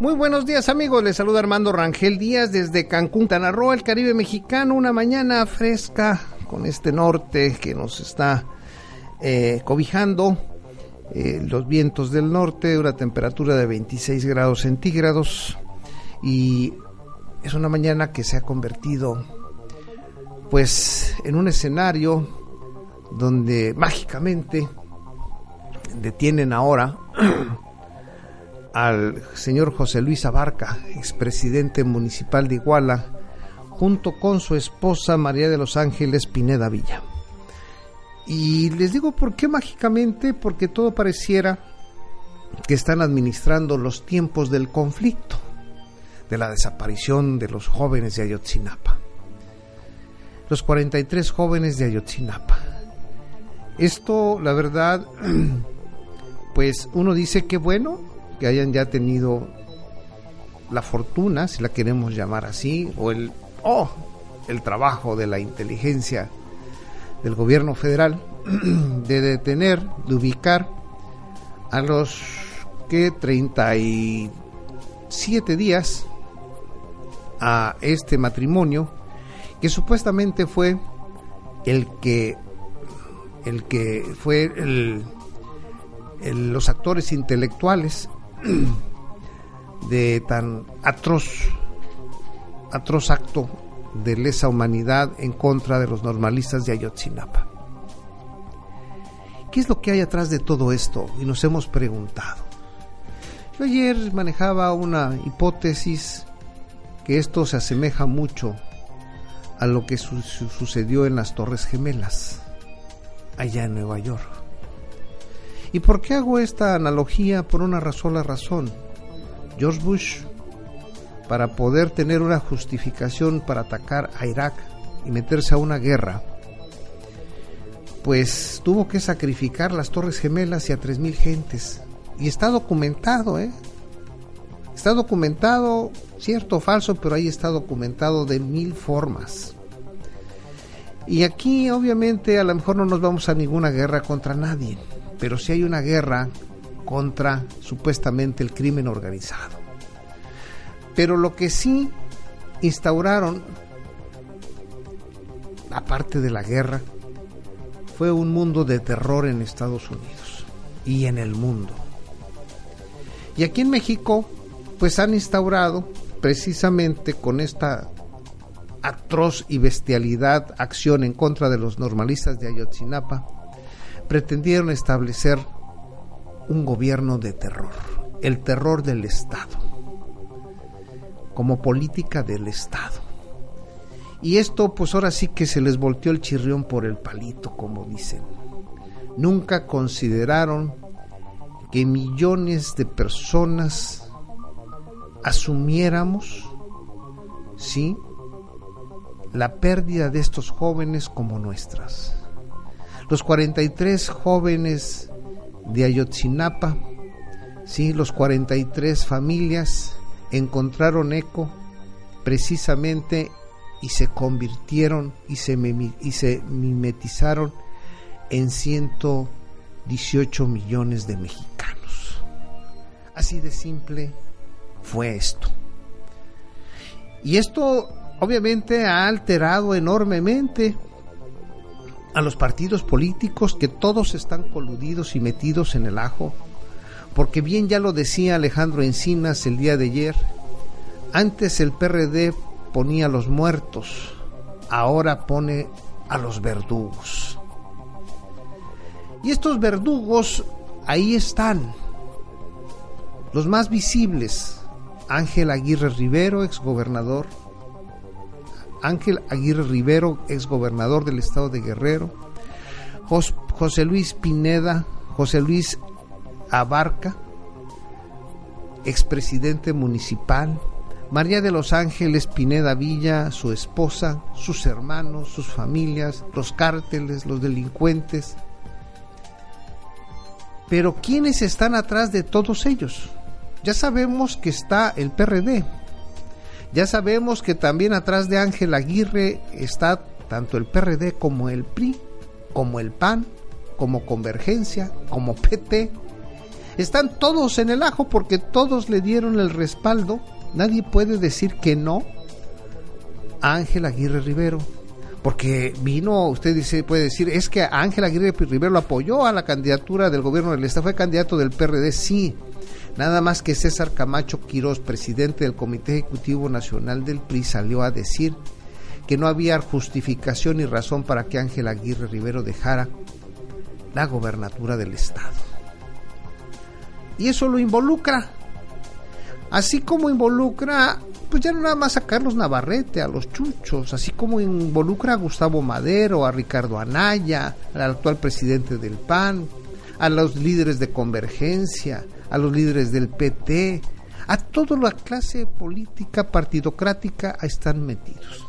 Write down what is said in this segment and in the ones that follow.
Muy buenos días amigos, les saluda Armando Rangel Díaz desde Cancún, Tanarroa, el Caribe mexicano, una mañana fresca con este norte que nos está eh, cobijando, eh, los vientos del norte, una temperatura de 26 grados centígrados. Y es una mañana que se ha convertido pues en un escenario donde mágicamente detienen ahora al señor José Luis Abarca, expresidente municipal de Iguala, junto con su esposa María de los Ángeles Pineda Villa. Y les digo por qué mágicamente, porque todo pareciera que están administrando los tiempos del conflicto, de la desaparición de los jóvenes de Ayotzinapa. Los 43 jóvenes de Ayotzinapa. Esto, la verdad, pues uno dice que bueno que hayan ya tenido la fortuna, si la queremos llamar así, o el, oh, el trabajo de la inteligencia del gobierno federal de detener, de ubicar a los que 37 días a este matrimonio que supuestamente fue el que el que fue el los actores intelectuales de tan atroz, atroz acto de lesa humanidad en contra de los normalistas de Ayotzinapa. ¿Qué es lo que hay atrás de todo esto? Y nos hemos preguntado. Yo ayer manejaba una hipótesis que esto se asemeja mucho a lo que sucedió en las Torres Gemelas, allá en Nueva York. ¿Y por qué hago esta analogía? Por una sola razón. George Bush, para poder tener una justificación para atacar a Irak y meterse a una guerra, pues tuvo que sacrificar las Torres Gemelas y a 3.000 gentes. Y está documentado, ¿eh? Está documentado, cierto o falso, pero ahí está documentado de mil formas. Y aquí obviamente a lo mejor no nos vamos a ninguna guerra contra nadie pero si hay una guerra contra supuestamente el crimen organizado. Pero lo que sí instauraron, aparte de la guerra, fue un mundo de terror en Estados Unidos y en el mundo. Y aquí en México, pues han instaurado precisamente con esta atroz y bestialidad acción en contra de los normalistas de Ayotzinapa, pretendieron establecer un gobierno de terror, el terror del Estado, como política del Estado. Y esto pues ahora sí que se les volteó el chirrión por el palito, como dicen. Nunca consideraron que millones de personas asumiéramos, sí, la pérdida de estos jóvenes como nuestras los 43 jóvenes de Ayotzinapa, sí, los 43 familias encontraron eco precisamente y se convirtieron y se, y se mimetizaron en 118 millones de mexicanos. Así de simple fue esto. Y esto obviamente ha alterado enormemente a los partidos políticos que todos están coludidos y metidos en el ajo porque bien ya lo decía Alejandro Encinas el día de ayer, antes el PRD ponía a los muertos, ahora pone a los verdugos. Y estos verdugos ahí están, los más visibles, Ángel Aguirre Rivero, exgobernador, Ángel Aguirre Rivero, exgobernador del estado de Guerrero, José Luis Pineda, José Luis Abarca, expresidente municipal, María de los Ángeles Pineda Villa, su esposa, sus hermanos, sus familias, los cárteles, los delincuentes. Pero ¿quiénes están atrás de todos ellos? Ya sabemos que está el PRD. Ya sabemos que también atrás de Ángel Aguirre está tanto el PRD como el PRI, como el PAN, como Convergencia, como PT. Están todos en el ajo porque todos le dieron el respaldo. Nadie puede decir que no a Ángel Aguirre Rivero. Porque vino, usted dice, puede decir, es que Ángel Aguirre Rivero apoyó a la candidatura del gobierno del Estado, fue candidato del PRD, sí, Nada más que César Camacho Quirós, presidente del Comité Ejecutivo Nacional del PRI, salió a decir que no había justificación ni razón para que Ángel Aguirre Rivero dejara la gobernatura del Estado. Y eso lo involucra. Así como involucra, pues ya no nada más a Carlos Navarrete, a los chuchos, así como involucra a Gustavo Madero, a Ricardo Anaya, al actual presidente del PAN, a los líderes de Convergencia, a los líderes del PT, a toda la clase política partidocrática están metidos.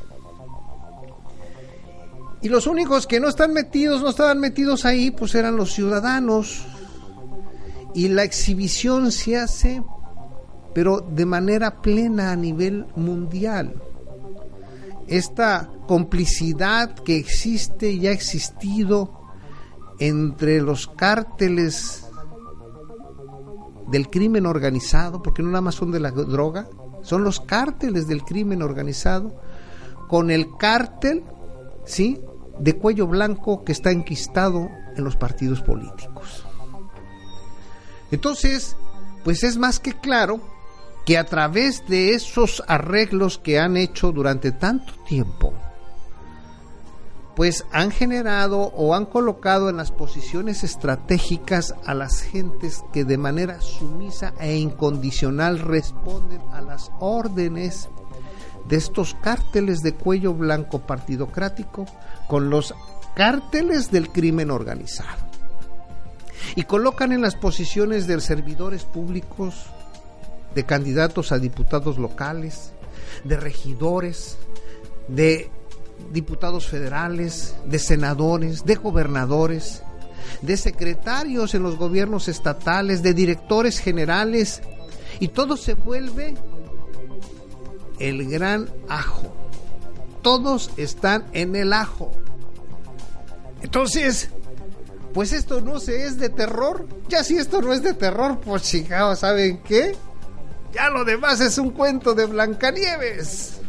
Y los únicos que no están metidos, no estaban metidos ahí, pues eran los ciudadanos. Y la exhibición se hace, pero de manera plena a nivel mundial. Esta complicidad que existe y ha existido entre los cárteles del crimen organizado, porque no nada más son de la droga, son los cárteles del crimen organizado, con el cártel, ¿sí? De cuello blanco que está enquistado en los partidos políticos. Entonces, pues es más que claro que a través de esos arreglos que han hecho durante tanto tiempo, pues han generado o han colocado en las posiciones estratégicas a las gentes que de manera sumisa e incondicional responden a las órdenes de estos cárteles de cuello blanco partidocrático con los cárteles del crimen organizado. Y colocan en las posiciones de servidores públicos, de candidatos a diputados locales, de regidores, de diputados federales, de senadores, de gobernadores, de secretarios en los gobiernos estatales, de directores generales, y todo se vuelve el gran ajo. Todos están en el ajo. Entonces, pues esto no se es de terror. Ya si esto no es de terror, pues chicos, ¿saben qué? Ya lo demás es un cuento de Blancanieves.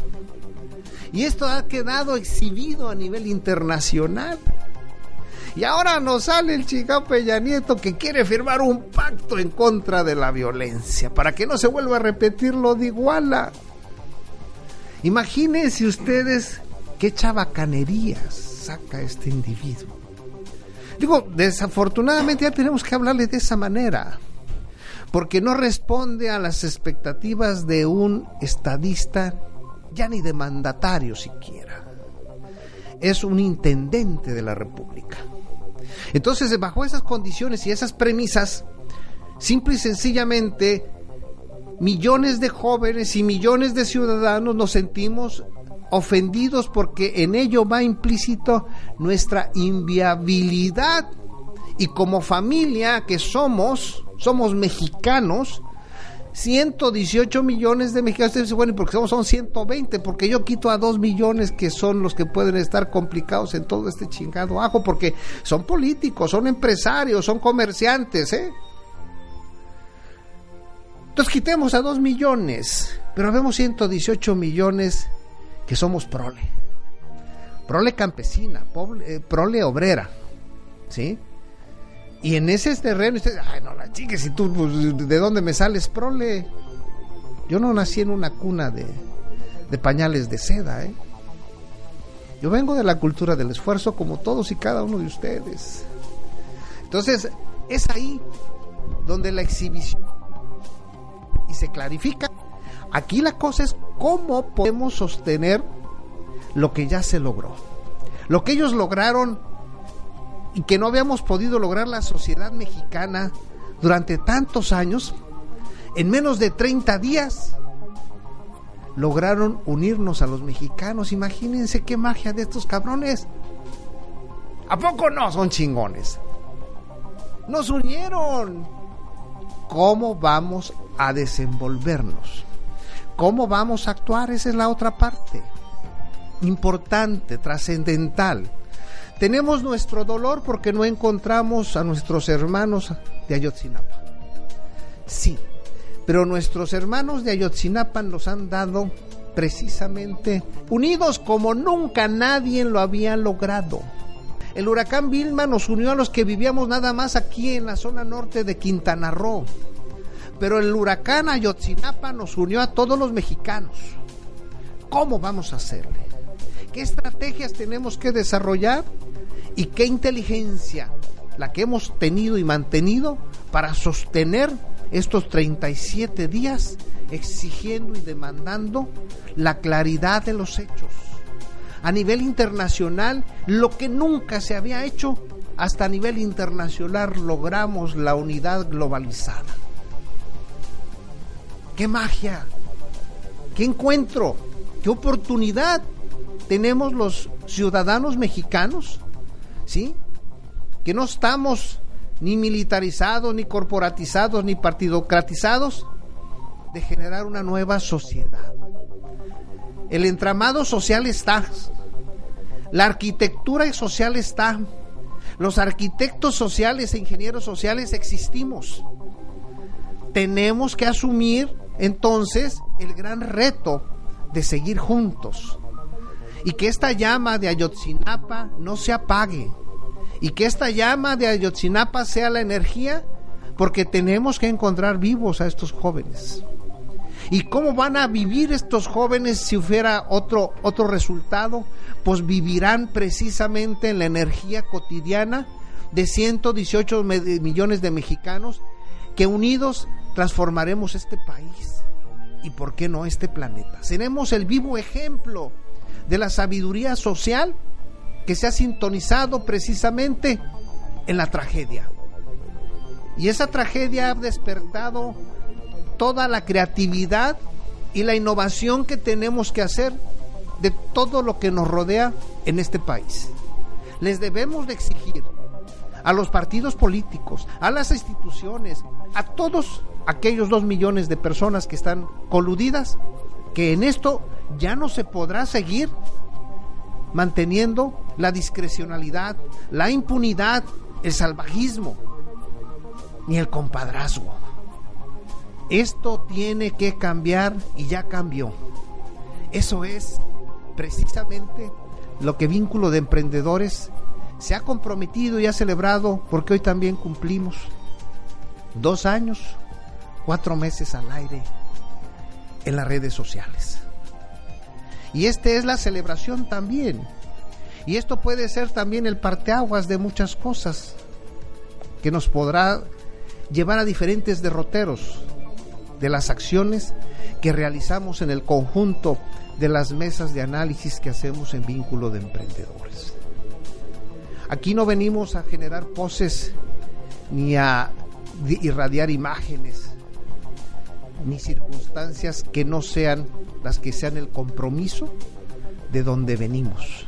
Y esto ha quedado exhibido a nivel internacional. Y ahora nos sale el Chicago Peña Nieto que quiere firmar un pacto en contra de la violencia para que no se vuelva a repetir lo de Iguala. Imagínense ustedes qué chabacanerías saca este individuo. Digo, desafortunadamente ya tenemos que hablarle de esa manera, porque no responde a las expectativas de un estadista ya ni de mandatario siquiera. Es un intendente de la República. Entonces, bajo esas condiciones y esas premisas, simple y sencillamente, millones de jóvenes y millones de ciudadanos nos sentimos ofendidos porque en ello va implícito nuestra inviabilidad. Y como familia que somos, somos mexicanos, 118 millones de mexicanos. Ustedes dicen, bueno, porque somos son 120, porque yo quito a 2 millones que son los que pueden estar complicados en todo este chingado ajo, porque son políticos, son empresarios, son comerciantes, ¿eh? Entonces quitemos a 2 millones, pero vemos 118 millones que somos prole. Prole campesina, eh, prole obrera, ¿sí? Y en ese terreno, usted, ay, no la chiques, si tú, pues, ¿de dónde me sales, prole? Yo no nací en una cuna de, de pañales de seda, ¿eh? Yo vengo de la cultura del esfuerzo como todos y cada uno de ustedes. Entonces, es ahí donde la exhibición y se clarifica. Aquí la cosa es cómo podemos sostener lo que ya se logró. Lo que ellos lograron y que no habíamos podido lograr la sociedad mexicana durante tantos años, en menos de 30 días lograron unirnos a los mexicanos. Imagínense qué magia de estos cabrones. ¿A poco no son chingones? Nos unieron. ¿Cómo vamos a desenvolvernos? ¿Cómo vamos a actuar? Esa es la otra parte. Importante, trascendental. Tenemos nuestro dolor porque no encontramos a nuestros hermanos de Ayotzinapa. Sí, pero nuestros hermanos de Ayotzinapa nos han dado precisamente unidos como nunca nadie lo había logrado. El huracán Vilma nos unió a los que vivíamos nada más aquí en la zona norte de Quintana Roo. Pero el huracán Ayotzinapa nos unió a todos los mexicanos. ¿Cómo vamos a hacerle? ¿Qué estrategias tenemos que desarrollar? ¿Y qué inteligencia la que hemos tenido y mantenido para sostener estos 37 días exigiendo y demandando la claridad de los hechos? a nivel internacional lo que nunca se había hecho. Hasta a nivel internacional logramos la unidad globalizada. ¡Qué magia! ¡Qué encuentro! ¡Qué oportunidad tenemos los ciudadanos mexicanos! ¿Sí? Que no estamos ni militarizados, ni corporatizados, ni partidocratizados, de generar una nueva sociedad. El entramado social está, la arquitectura social está. Los arquitectos sociales e ingenieros sociales existimos. Tenemos que asumir entonces el gran reto de seguir juntos. Y que esta llama de Ayotzinapa no se apague. Y que esta llama de Ayotzinapa sea la energía porque tenemos que encontrar vivos a estos jóvenes. ¿Y cómo van a vivir estos jóvenes si hubiera otro, otro resultado? Pues vivirán precisamente en la energía cotidiana de 118 millones de mexicanos que unidos transformaremos este país y, ¿por qué no, este planeta? Seremos el vivo ejemplo de la sabiduría social que se ha sintonizado precisamente en la tragedia. Y esa tragedia ha despertado toda la creatividad y la innovación que tenemos que hacer de todo lo que nos rodea en este país. Les debemos de exigir a los partidos políticos, a las instituciones, a todos aquellos dos millones de personas que están coludidas, que en esto ya no se podrá seguir manteniendo la discrecionalidad, la impunidad, el salvajismo, ni el compadrazgo. Esto tiene que cambiar y ya cambió. Eso es precisamente lo que Vínculo de Emprendedores se ha comprometido y ha celebrado porque hoy también cumplimos dos años, cuatro meses al aire en las redes sociales. Y esta es la celebración también. Y esto puede ser también el parteaguas de muchas cosas que nos podrá llevar a diferentes derroteros de las acciones que realizamos en el conjunto de las mesas de análisis que hacemos en vínculo de emprendedores. Aquí no venimos a generar poses ni a irradiar imágenes ni circunstancias que no sean las que sean el compromiso de donde venimos.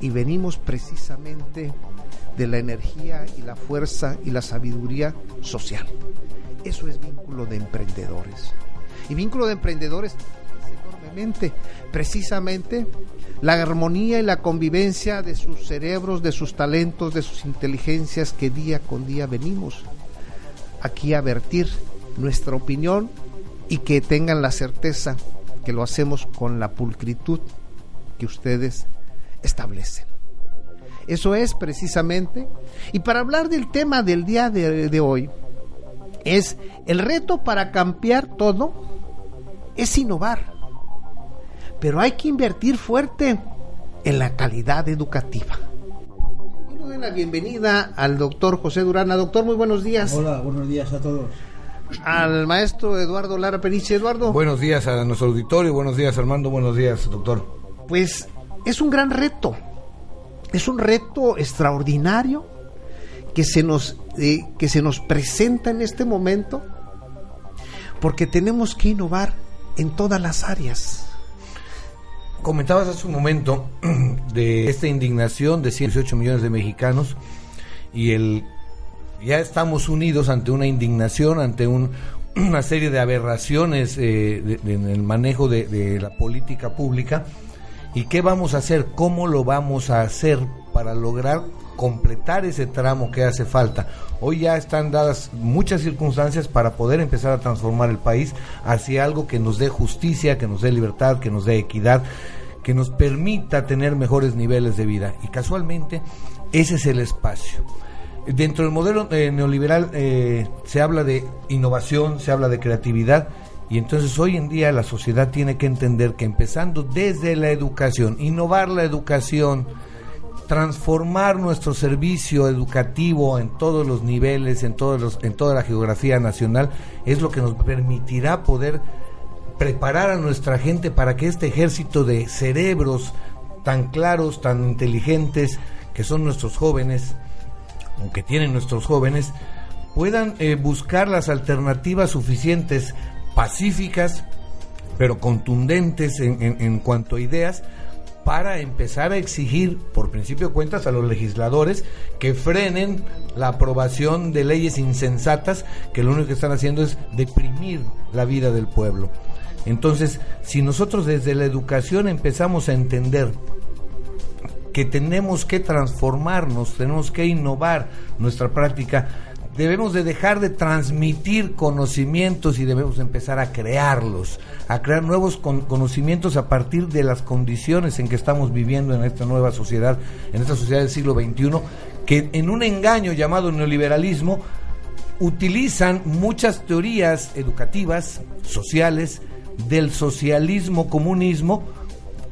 Y venimos precisamente de la energía y la fuerza y la sabiduría social. Eso es vínculo de emprendedores. Y vínculo de emprendedores enormemente, precisamente la armonía y la convivencia de sus cerebros, de sus talentos, de sus inteligencias que día con día venimos aquí a vertir nuestra opinión y que tengan la certeza que lo hacemos con la pulcritud que ustedes establecen. Eso es precisamente. Y para hablar del tema del día de, hoy, es el reto para cambiar todo, es innovar. Pero hay que invertir fuerte en la calidad educativa. Y le doy la bienvenida al doctor José Durana. Doctor, muy buenos días. Hola, buenos días a todos. Al maestro Eduardo Lara Periche. Eduardo. Buenos días a nuestro auditorio, buenos días Armando, buenos días doctor. Pues es un gran reto, es un reto extraordinario que se nos, eh, que se nos presenta en este momento porque tenemos que innovar en todas las áreas. Comentabas hace un momento de esta indignación de 118 millones de mexicanos y el ya estamos unidos ante una indignación, ante un, una serie de aberraciones eh, en el manejo de la política pública. ¿Y qué vamos a hacer? ¿Cómo lo vamos a hacer para lograr completar ese tramo que hace falta? Hoy ya están dadas muchas circunstancias para poder empezar a transformar el país hacia algo que nos dé justicia, que nos dé libertad, que nos dé equidad, que nos permita tener mejores niveles de vida. Y casualmente ese es el espacio. Dentro del modelo eh, neoliberal eh, se habla de innovación, se habla de creatividad y entonces hoy en día la sociedad tiene que entender que empezando desde la educación, innovar la educación, transformar nuestro servicio educativo en todos los niveles, en todos los, en toda la geografía nacional, es lo que nos permitirá poder preparar a nuestra gente para que este ejército de cerebros tan claros, tan inteligentes, que son nuestros jóvenes, o que tienen nuestros jóvenes, puedan eh, buscar las alternativas suficientes, pacíficas, pero contundentes en, en- en cuanto a ideas, para empezar a exigir, por principio de cuentas, a los legisladores que frenen la aprobación de leyes insensatas que lo único que están haciendo es deprimir la vida del pueblo. Entonces, si nosotros desde la educación empezamos a entender que tenemos que transformarnos, tenemos que innovar nuestra práctica, debemos de dejar de transmitir conocimientos y debemos empezar a crearlos, a crear nuevos con- conocimientos a partir de las condiciones en que estamos viviendo en esta nueva sociedad, en esta sociedad del siglo XXI, que en un engaño llamado neoliberalismo utilizan muchas teorías educativas, sociales, del socialismo, comunismo,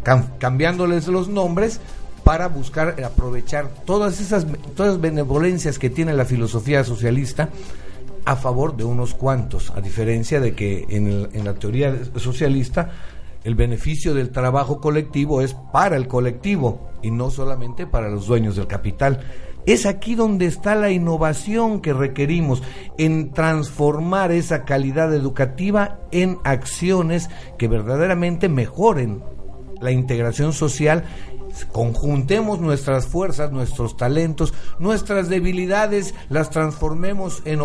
cam- cambiándoles los nombres para buscar aprovechar todas esas todas benevolencias que tiene la filosofía socialista a favor de unos cuantos, a diferencia de que en, en la teoría socialista el beneficio del trabajo colectivo es para el colectivo y no solamente para los dueños del capital. Es aquí donde está la innovación que requerimos en transformar esa calidad educativa en acciones que verdaderamente mejoren la integración social, conjuntemos nuestras fuerzas, nuestros talentos, nuestras debilidades, las transformemos en,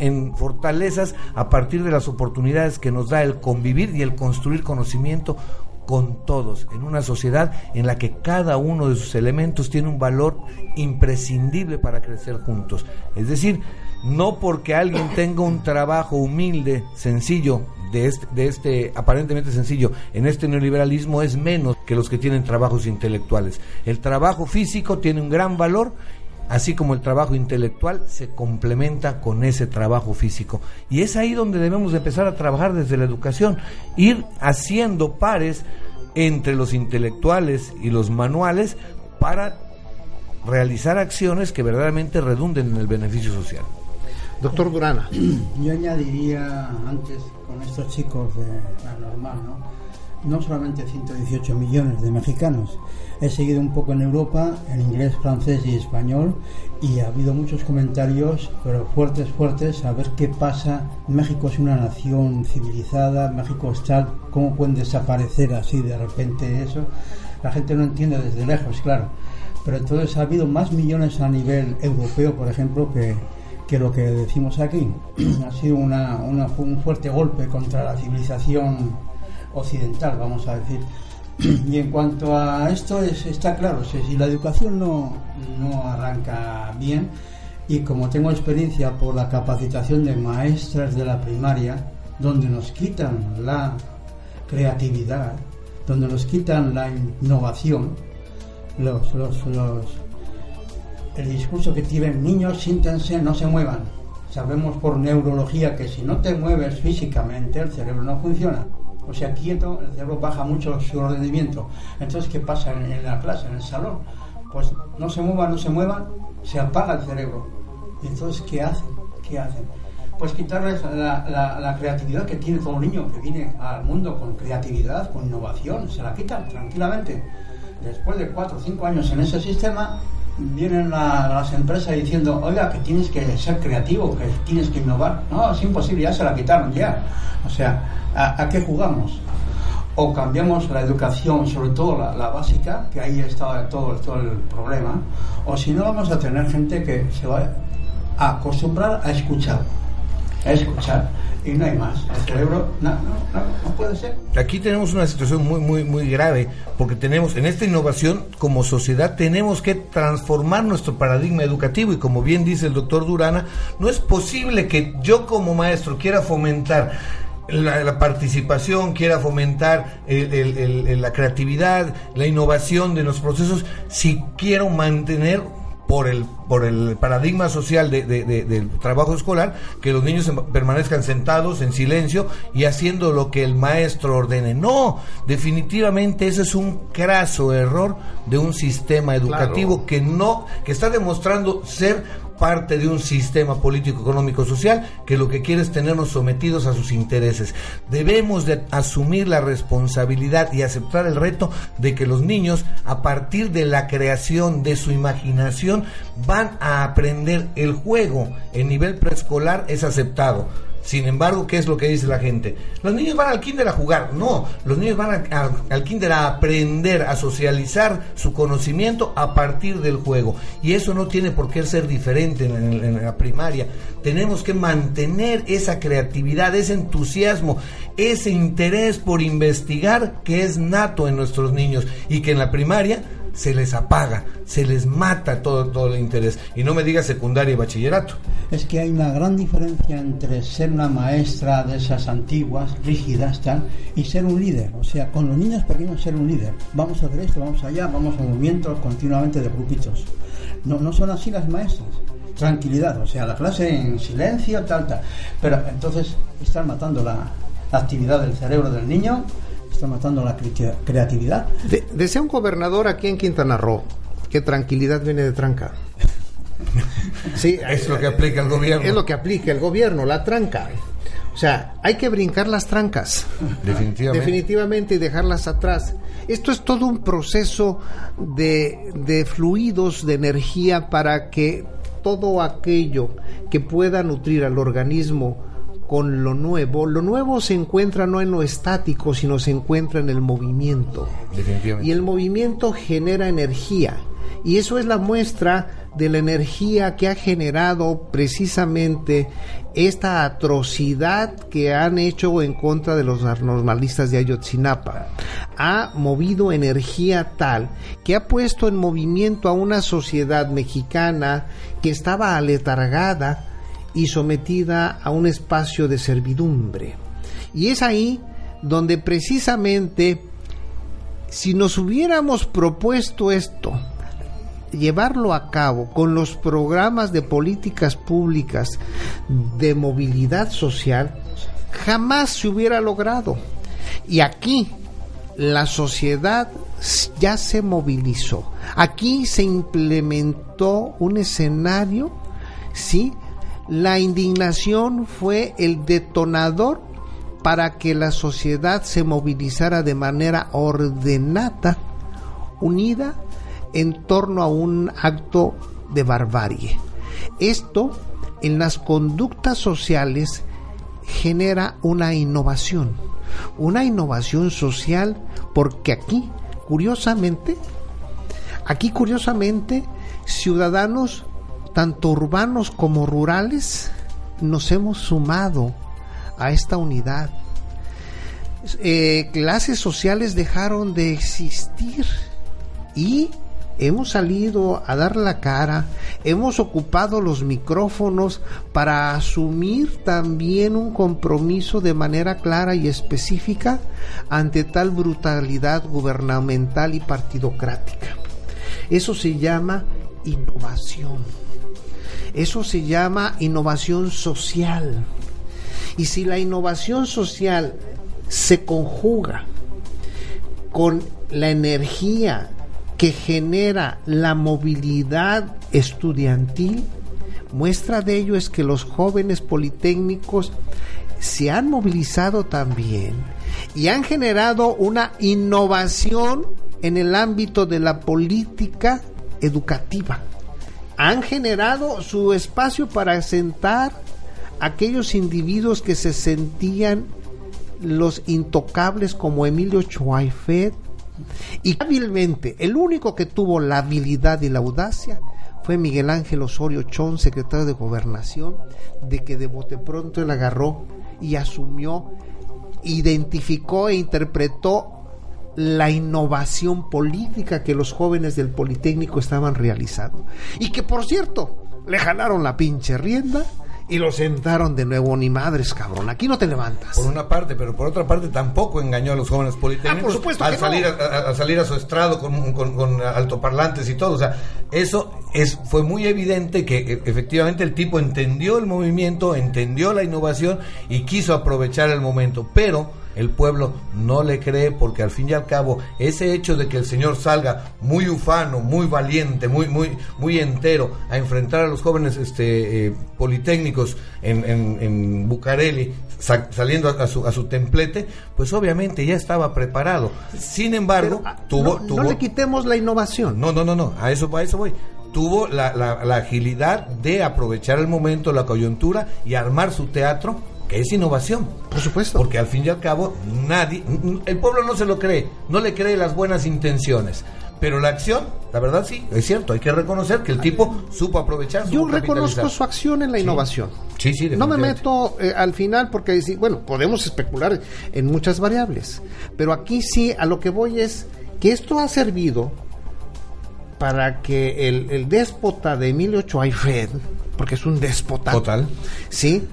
en fortalezas a partir de las oportunidades que nos da el convivir y el construir conocimiento con todos, en una sociedad en la que cada uno de sus elementos tiene un valor imprescindible para crecer juntos. Es decir, no porque alguien tenga un trabajo humilde, sencillo, de este, de este aparentemente sencillo, en este neoliberalismo es menos que los que tienen trabajos intelectuales. El trabajo físico tiene un gran valor así como el trabajo intelectual se complementa con ese trabajo físico. Y es ahí donde debemos de empezar a trabajar desde la educación, ir haciendo pares entre los intelectuales y los manuales para realizar acciones que verdaderamente redunden en el beneficio social. Doctor Durana. Yo añadiría antes con estos chicos de la normal, ¿no? No solamente 118 millones de mexicanos. He seguido un poco en Europa, en inglés, francés y español, y ha habido muchos comentarios, pero fuertes, fuertes, a ver qué pasa. México es una nación civilizada, México está, ¿cómo pueden desaparecer así de repente eso? La gente no entiende desde lejos, claro. Pero entonces ha habido más millones a nivel europeo, por ejemplo, que, que lo que decimos aquí. ha sido una, un fuerte golpe contra la civilización occidental, vamos a decir. y en cuanto a esto, es, está claro, si, la educación no, no arranca bien, y como tengo experiencia por la capacitación de maestras de la primaria, donde nos quitan la creatividad, donde nos quitan la innovación, los, los, el discurso que tienen niños, siéntense, no se muevan. Sabemos por neurología que si no te mueves físicamente el cerebro no funciona. O sea, quieto, el cerebro baja mucho su rendimiento. Entonces, ¿qué pasa en, la clase, en el salón? Pues no se muevan, no se muevan, se apaga el cerebro. Entonces, ¿qué hacen? ¿Qué hacen? Pues quitarles la creatividad que tiene todo niño que viene al mundo con creatividad, con innovación, se la quitan tranquilamente. Después de cuatro o cinco años en ese sistema, vienen la- las empresas diciendo, oiga, que tienes que ser creativo, que tienes que innovar. No, es imposible, ya se la quitaron, ya. O sea, ¿a, qué jugamos? o cambiamos la educación, sobre todo la, la básica, que ahí está todo, todo el problema, o si no vamos a tener gente que se va a acostumbrar a escuchar, escuchar, y no hay más. El cerebro, no, no, no, puede ser. Aquí tenemos una situación muy, muy, muy grave, porque tenemos, en esta innovación, como sociedad, tenemos que transformar nuestro paradigma educativo, y como bien dice el doctor Durana, no es posible que yo como maestro quiera fomentar la, participación, quiera fomentar el- la creatividad, la innovación de los procesos, si quiero mantener por el por el paradigma social de- de- de- del trabajo escolar que los niños em- permanezcan sentados en silencio y haciendo lo que el maestro ordene. No, definitivamente ese es un craso error de un sistema educativo que no que está demostrando ser parte de un sistema político, económico, social que lo que quiere es tenernos sometidos a sus intereses. Debemos de asumir la responsabilidad y aceptar el reto de que los niños, a partir de la creación de su imaginación, van a aprender el juego. En nivel preescolar es aceptado. Sin embargo, ¿qué es lo que dice la gente? Los niños van al kinder a jugar. No, los niños van a- al kinder a aprender, a socializar su conocimiento a partir del juego. Y eso no tiene por qué ser diferente en, la primaria. Tenemos que mantener esa creatividad, ese entusiasmo, ese interés por investigar que es nato en nuestros niños y que en la primaria se les apaga, se les mata todo, todo el interés. Y no me diga secundaria y bachillerato. Es que hay una gran diferencia entre ser una maestra de esas antiguas, rígidas, tal, y ser un líder. O sea, con los niños pequeños ser un líder. Vamos a hacer esto, vamos allá, vamos a movimientos continuamente de grupitos. No, no son así las maestras. Tranquilidad, o sea, la clase en silencio, tal, tal. Pero entonces están matando la, actividad del cerebro del niño, están matando la cre- creatividad. De- decía un gobernador aquí en Quintana Roo que tranquilidad viene de tranca. Sí, Es lo que aplica el gobierno. es lo que aplica el gobierno, la tranca. O sea, hay que brincar las trancas. Definitivamente. Definitivamente y dejarlas atrás. Esto es todo un proceso de, de fluidos, de energía para que todo aquello que pueda nutrir al organismo con lo nuevo, lo nuevo se encuentra no en lo estático, sino se encuentra en el movimiento. Definitivamente. Y el movimiento genera energía. Y eso es la muestra de la energía que ha generado precisamente esta atrocidad que han hecho en contra de los normalistas de Ayotzinapa. Ha movido energía tal que ha puesto en movimiento a una sociedad mexicana que estaba aletargada y sometida a un espacio de servidumbre. Y es ahí donde precisamente si nos hubiéramos propuesto esto, llevarlo a cabo con los programas de políticas públicas de movilidad social, jamás se hubiera logrado. Y aquí la sociedad ya se movilizó. Aquí se implementó un escenario, ¿sí? La indignación fue el detonador para que la sociedad se movilizara de manera ordenada, unida en torno a un acto de barbarie. Esto en las conductas sociales genera una innovación, una innovación social porque aquí, curiosamente, aquí curiosamente, ciudadanos, tanto urbanos como rurales, nos hemos sumado a esta unidad. Eh, clases sociales dejaron de existir y hemos salido a dar la cara, hemos ocupado los micrófonos para asumir también un compromiso de manera clara y específica ante tal brutalidad gubernamental y partidocrática. Eso se llama innovación. Eso se llama innovación social. Y si la innovación social se conjuga con la energía que genera la movilidad estudiantil, muestra de ello es que los jóvenes politécnicos se han movilizado también y han generado una innovación en el ámbito de la política educativa. Han generado su espacio para sentar aquellos individuos que se sentían los intocables como Emilio Chuaifet y hábilmente el único que tuvo la habilidad y la audacia fue Miguel Ángel Osorio Chón, secretario de Gobernación, de que de bote pronto él agarró y asumió, identificó e interpretó la innovación política que los jóvenes del Politécnico estaban realizando. Y que por cierto, le jalaron la pinche rienda y lo sentaron de nuevo, ni madres, cabrón. Aquí no te levantas. Por una parte, pero por otra parte tampoco engañó a los jóvenes politécnicos Ah, por supuesto al que salir no. a, a- a salir a su estrado con, con- con altoparlantes y todo. O sea, eso es fue muy evidente que e- efectivamente el tipo entendió el movimiento, entendió la innovación y quiso aprovechar el momento. Pero el pueblo no le cree porque al fin y al cabo ese hecho de que el señor salga muy ufano, muy valiente, muy muy muy entero a enfrentar a los jóvenes este eh, politécnicos en, en, en Bucareli sa- saliendo a, a su, a su templete, pues obviamente ya estaba preparado. Sin embargo, Pero, ah, tuvo no, tuvo no le quitemos la innovación. no, no, no, no, a eso, a eso voy. Tuvo la, la- la agilidad de aprovechar el momento, la coyuntura y armar su teatro, que es innovación. Por supuesto. Porque al fin y al cabo, nadie, el pueblo no se lo cree, no le cree las buenas intenciones. Pero la acción, la verdad sí, es cierto, hay que reconocer que el tipo supo aprovechar Yo reconozco su acción en la Sí. innovación. Sí, sí, No me meto eh, al final porque, bueno, podemos especular en muchas variables, pero aquí sí a lo que voy es que esto ha servido para que el, el déspota de Emilio Choaifed, porque es un déspota, Total. sí,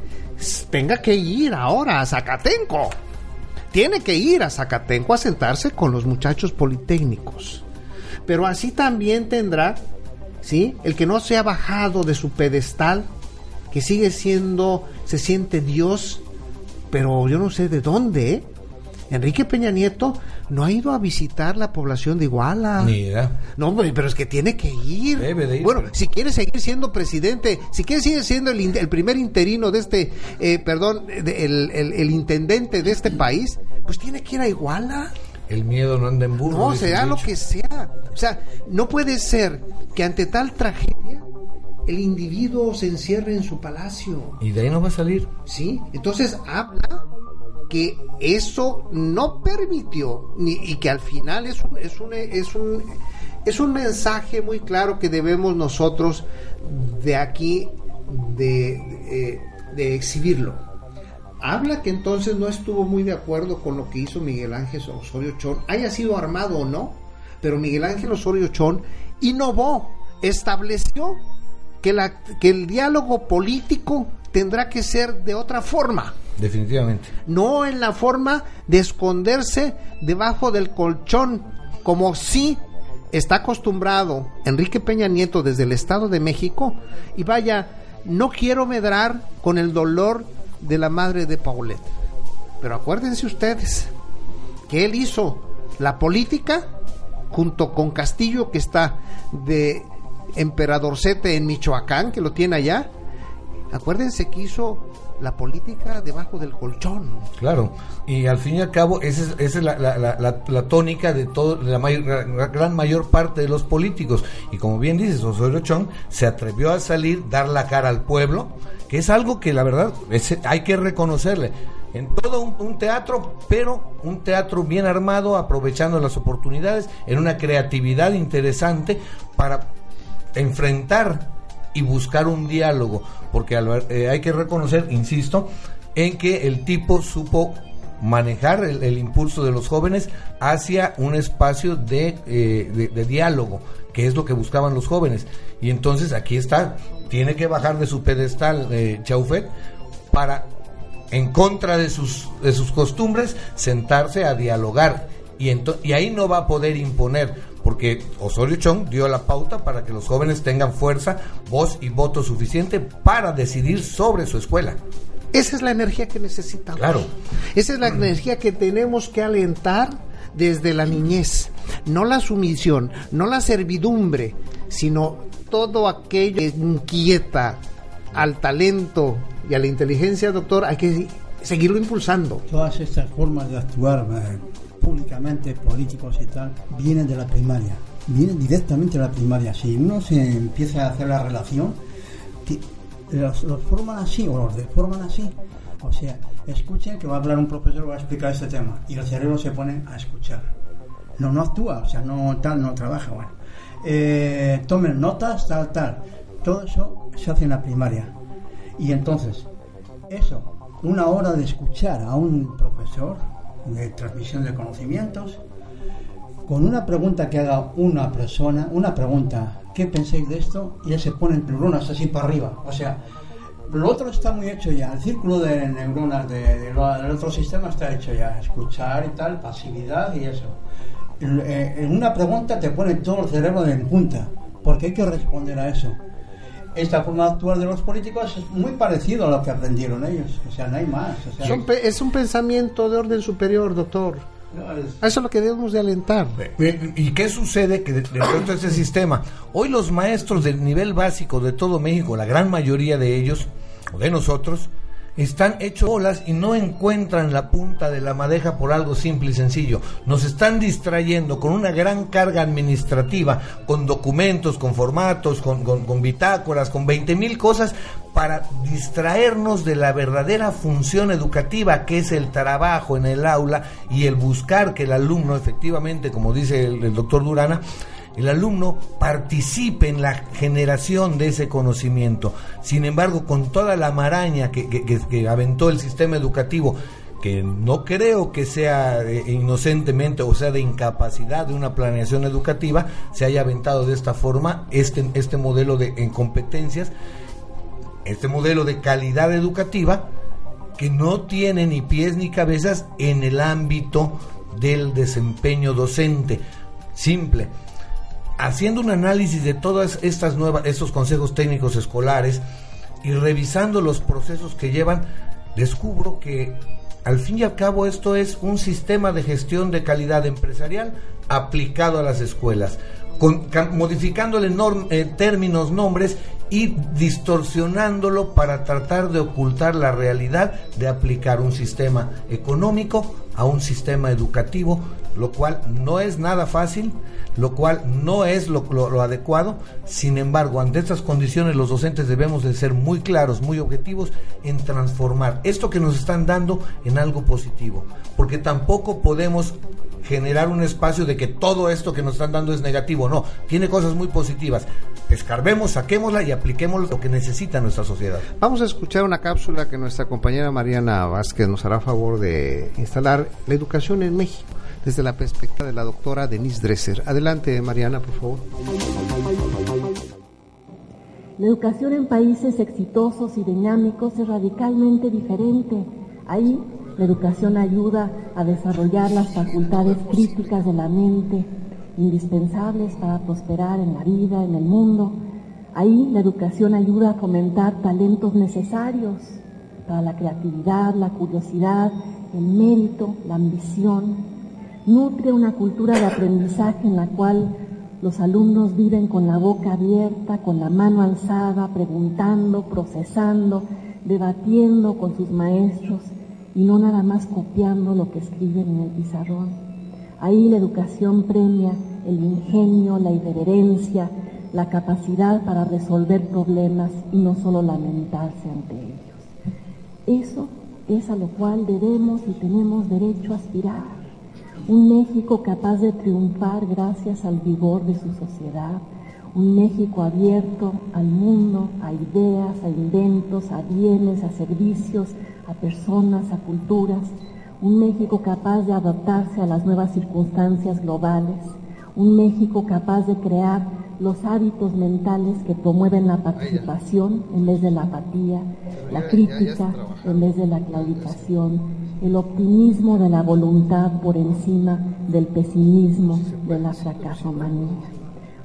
tenga que ir ahora a Zacatenco. Tiene que ir a Zacatenco a sentarse con los muchachos politécnicos. Pero así también tendrá, ¿sí? El que no se ha bajado de su pedestal, que sigue siendo, se siente Dios, pero yo no sé de dónde, ¿eh? Enrique Peña Nieto no ha ido a visitar la población de Iguala. Ni idea. No, pero es que tiene que ir. Debe de ir. Bueno, si quiere seguir siendo presidente, si quiere seguir siendo el, primer interino de este, eh, perdón, de- el, el- el intendente de este país, pues tiene que ir a Iguala. El miedo no anda en burro. No, el lo que sea. O sea, no puede ser que ante tal tragedia el individuo se encierre en su palacio. Y de ahí no va a salir. ¿Sí? Entonces habla que eso no permitió ni, y que al final es un, es un es un es un mensaje muy claro que debemos nosotros de aquí de, de, de exhibirlo. Habla que entonces no estuvo muy de acuerdo con lo que hizo Miguel Ángel Osorio Chón, haya sido armado o no, pero Miguel Ángel Osorio Chón innovó, estableció que, la, que el diálogo político tendrá que ser de otra forma, Definitivamente. no en la forma de esconderse debajo del colchón, como si está acostumbrado Enrique Peña Nieto desde el Estado de México, y vaya, no quiero medrar con el dolor de la madre de Paulette. Pero acuérdense ustedes que él hizo la política junto con Castillo, que está de emperadorcete en Michoacán, que lo tiene allá. Acuérdense que hizo la política debajo del colchón. Claro, y al fin y al cabo esa es, la, tónica de todo, de la, mayor- la gran mayor parte de los políticos. Y como bien dices, Osorio Chong se atrevió a salir, dar la cara al pueblo, que es algo que la verdad hay que reconocerle. En todo un teatro, pero un teatro bien armado, aprovechando las oportunidades, en una creatividad interesante para enfrentar y buscar un diálogo, porque eh, hay que reconocer, insisto, en que el tipo supo manejar el, impulso de los jóvenes hacia un espacio de, eh, de- diálogo, que es lo que buscaban los jóvenes. Y entonces aquí está, tiene que bajar de su pedestal eh, Chaufet para, en contra de sus, de sus costumbres, sentarse a dialogar. Y, y ahí no va a poder imponer, porque Osorio Chong dio la pauta para que los jóvenes tengan fuerza, voz y voto suficiente para decidir sobre su escuela. Esa es la energía que necesitamos. Claro. Esa es la energía que tenemos que alentar desde la niñez. No la sumisión, no la servidumbre, sino todo aquello que inquieta al talento y a la inteligencia, doctor, hay que seguirlo impulsando. Todas estas formas de actuar públicamente, políticos y tal, vienen de la primaria. Vienen directamente de la primaria. Si uno se empieza a hacer la relación, los forman así o los deforman así. O sea, escuchen que va a hablar un profesor, va a explicar este tema. Y el cerebro se pone a escuchar. No, no actúa, o sea, no tal, no trabaja. Bueno, Eh, tomen notas, tal, tal. Todo eso se hace en la primaria. Y entonces, eso, una hora de escuchar a un profesor de transmisión de conocimientos, con una pregunta que haga una persona, una pregunta, ¿qué pensáis de esto? Y él se pone en neuronas así para arriba. O sea, lo otro está muy hecho ya, el círculo de neuronas del otro sistema está hecho ya, escuchar y tal, pasividad y eso. Eh, en una pregunta te pone todo el cerebro en punta, porque hay que responder a eso. Esta forma de actuar de los políticos es muy parecido a lo que aprendieron ellos, o sea, no hay más. o sea, Son es un pensamiento de orden superior, doctor. no, es- A eso es lo que debemos de alentar. ¿Y qué sucede que de- dentro de ese sistema? Hoy los maestros del nivel básico de todo México, la gran mayoría de ellos, o de nosotros, están hechos bolas y no encuentran la punta de la madeja por algo simple y sencillo. Nos están distrayendo con una gran carga administrativa, con documentos, con formatos, con, con- con bitácoras, con 20 mil cosas para distraernos de la verdadera función educativa que es el trabajo en el aula y el buscar que el alumno efectivamente, como dice el, el doctor Durana, el alumno participe en la generación de ese conocimiento. Sin embargo, con toda la maraña que, aventó el sistema educativo, que no creo que sea eh, inocentemente o sea de incapacidad de una planeación educativa, se haya aventado de esta forma este, este modelo de en competencias, este modelo de calidad educativa que no tiene ni pies ni cabezas en el ámbito del desempeño docente. Simple haciendo un análisis de todas estas nuevas, estos consejos técnicos escolares y revisando los procesos que llevan, descubro que al fin y al cabo esto es un sistema de gestión de calidad empresarial aplicado a las escuelas, con- modificándole norm- eh, términos, nombres y distorsionándolo para tratar de ocultar la realidad de aplicar un sistema económico a un sistema educativo, lo cual no es nada fácil, lo cual no es lo, adecuado. Sin embargo, ante estas condiciones los docentes debemos de ser muy claros, muy objetivos en transformar esto que nos están dando en algo positivo, porque tampoco podemos generar un espacio de que todo esto que nos están dando es negativo, no, tiene cosas muy positivas. Escarbemos, saquémosla y apliquemos lo que necesita nuestra sociedad. Vamos a escuchar una cápsula que nuestra compañera Mariana Vázquez nos hará favor de instalar la educación en México desde la perspectiva de la doctora Denise Dresser. Adelante, Mariana, por favor. La educación en países exitosos y dinámicos es radicalmente diferente. Ahí la educación ayuda a desarrollar las facultades críticas de la mente, indispensables para prosperar en la vida, en el mundo. Ahí la educación ayuda a fomentar talentos necesarios para la creatividad, la curiosidad, el mérito, la ambición. Nutre una cultura de aprendizaje en la cual los alumnos viven con la boca abierta, con la mano alzada, preguntando, procesando, debatiendo con sus maestros y no nada más copiando lo que escriben en el pizarrón. Ahí la educación premia el ingenio, la irreverencia, la capacidad para resolver problemas y no solo lamentarse ante ellos. Eso es a lo cual debemos y tenemos derecho a aspirar. Un México capaz de triunfar gracias al vigor de su sociedad. Un México abierto al mundo, a ideas, a inventos, a bienes, a servicios, a personas, a culturas. Un México capaz de adaptarse a las nuevas circunstancias globales. Un México capaz de crear los hábitos mentales que promueven la participación en vez de la apatía, la crítica en vez de la claudicación, el optimismo de la voluntad por encima del pesimismo de la fracasomanía.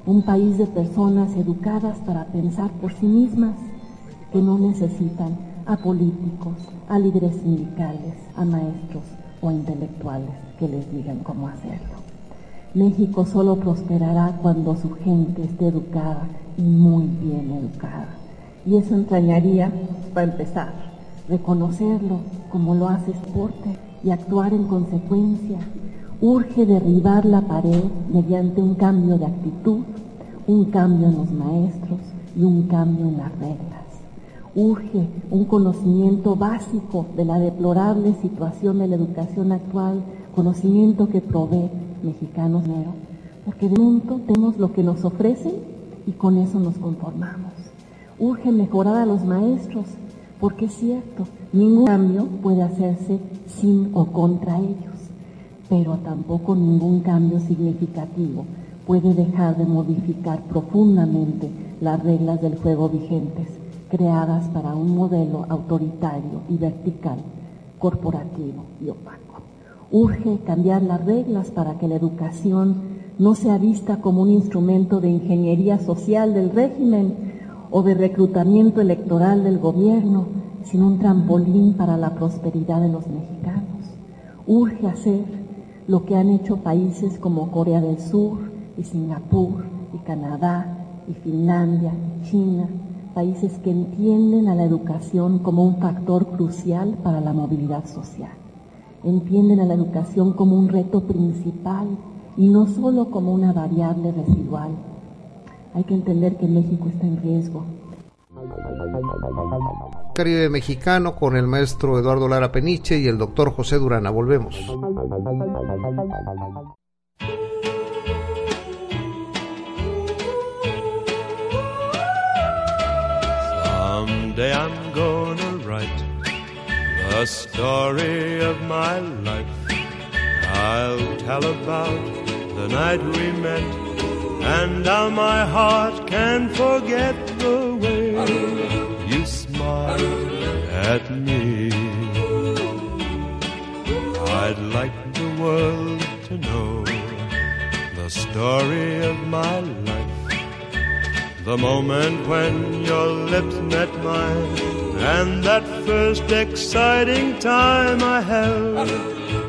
Un país de personas educadas para pensar por sí mismas, que no necesitan a políticos, a líderes sindicales, a maestros o a intelectuales que les digan cómo hacerlo. México solo prosperará cuando su gente esté educada y muy bien educada. Y eso entrañaría, para empezar, reconocerlo como lo hace Sporte y actuar en consecuencia. Urge derribar la pared mediante un cambio de actitud, un cambio en los maestros y un cambio en las reglas. Urge un conocimiento básico de la deplorable situación de la educación actual, conocimiento que provee mexicanos mero, porque de momento tenemos lo que nos ofrecen y con eso nos conformamos. Urge mejorar a los maestros, porque es cierto, ningún cambio puede hacerse sin o contra ellos, pero tampoco ningún cambio significativo puede dejar de modificar profundamente las reglas del juego vigentes, creadas para un modelo autoritario y vertical, corporativo y opaco. Urge cambiar las reglas para que la educación no sea vista como un instrumento de ingeniería social del régimen o de reclutamiento electoral del gobierno, sino un trampolín para la prosperidad de los mexicanos. Urge hacer lo que han hecho países como Corea del Sur y Singapur y Canadá y Finlandia, China, países que entienden a la educación como un factor crucial para la movilidad social entienden a la educación como un reto principal y no solo como una variable residual. Hay que entender que México está en riesgo. Caribe Mexicano con el maestro Eduardo Lara Peniche y el doctor José Durana. Volvemos. Someday I'm gonna write the story of my life. I'll tell about the night we met and how my heart can forget the way you smiled at me. I'd like the world to know the story of my life. The moment when your lips met mine and that first exciting time I held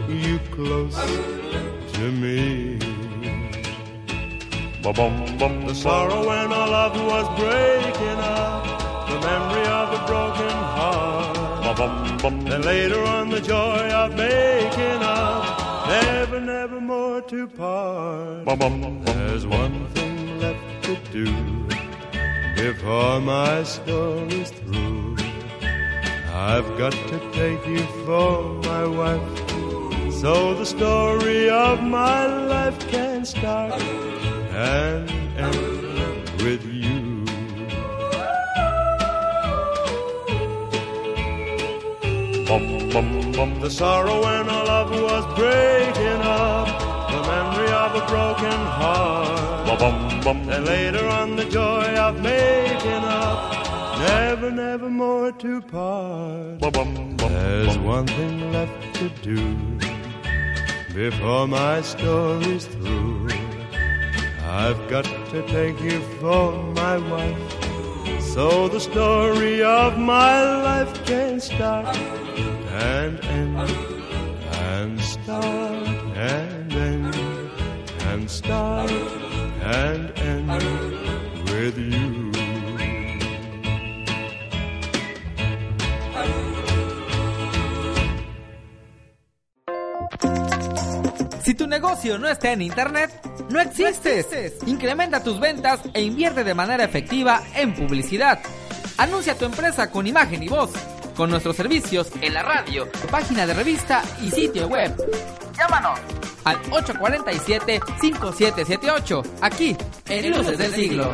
you close to me. The sorrow when our love was breaking up, the memory of the broken heart, and later on the joy of making up, never, never more to part. There's one thing left to do before my story's through. I've got to take you for my wife, so the story of my life can start and end with you. The sorrow when our love was breaking up, the memory of a broken heart, and later on the joy of making up, never, never more to part. There's one thing left to do before my story's through. I've got to take you for my wife, so the story of my life can start and end and start and end and start and end with you. Si tu negocio no está en internet, no existes. Incrementa tus ventas e invierte de manera efectiva en publicidad. Anuncia tu empresa con imagen y voz, con nuestros servicios en la radio, página de revista y sitio web. Llámanos al 847-5778, aquí en Luces del Siglo.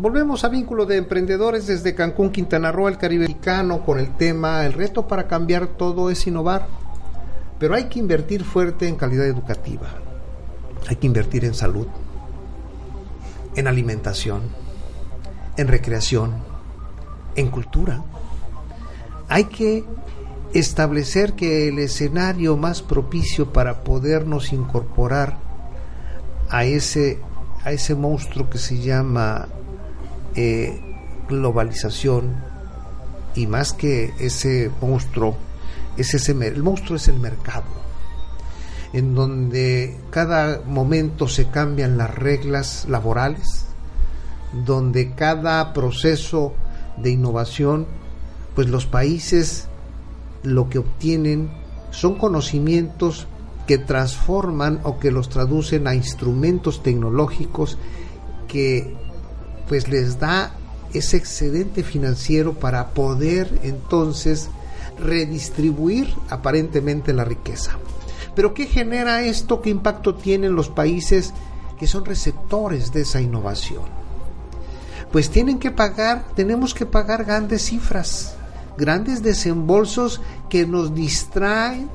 Volvemos a vínculo de emprendedores desde Cancún, Quintana Roo, el Caribe mexicano, con el tema El reto para cambiar todo es innovar. Pero hay que invertir fuerte en calidad educativa. Hay que invertir en salud, en alimentación, en recreación, en cultura. Hay que establecer que el escenario más propicio para podernos incorporar a ese, a ese monstruo que se llama eh, globalización y más que ese monstruo es ese el monstruo es el mercado en donde cada momento se cambian las reglas laborales donde cada proceso de innovación pues los países lo que obtienen son conocimientos que transforman o que los traducen a instrumentos tecnológicos que pues les da ese excedente financiero para poder entonces redistribuir aparentemente la riqueza. Pero ¿qué genera esto? ¿Qué impacto tienen los países que son receptores de esa innovación? Pues tienen que pagar, tenemos que pagar grandes cifras, grandes desembolsos que nos distraen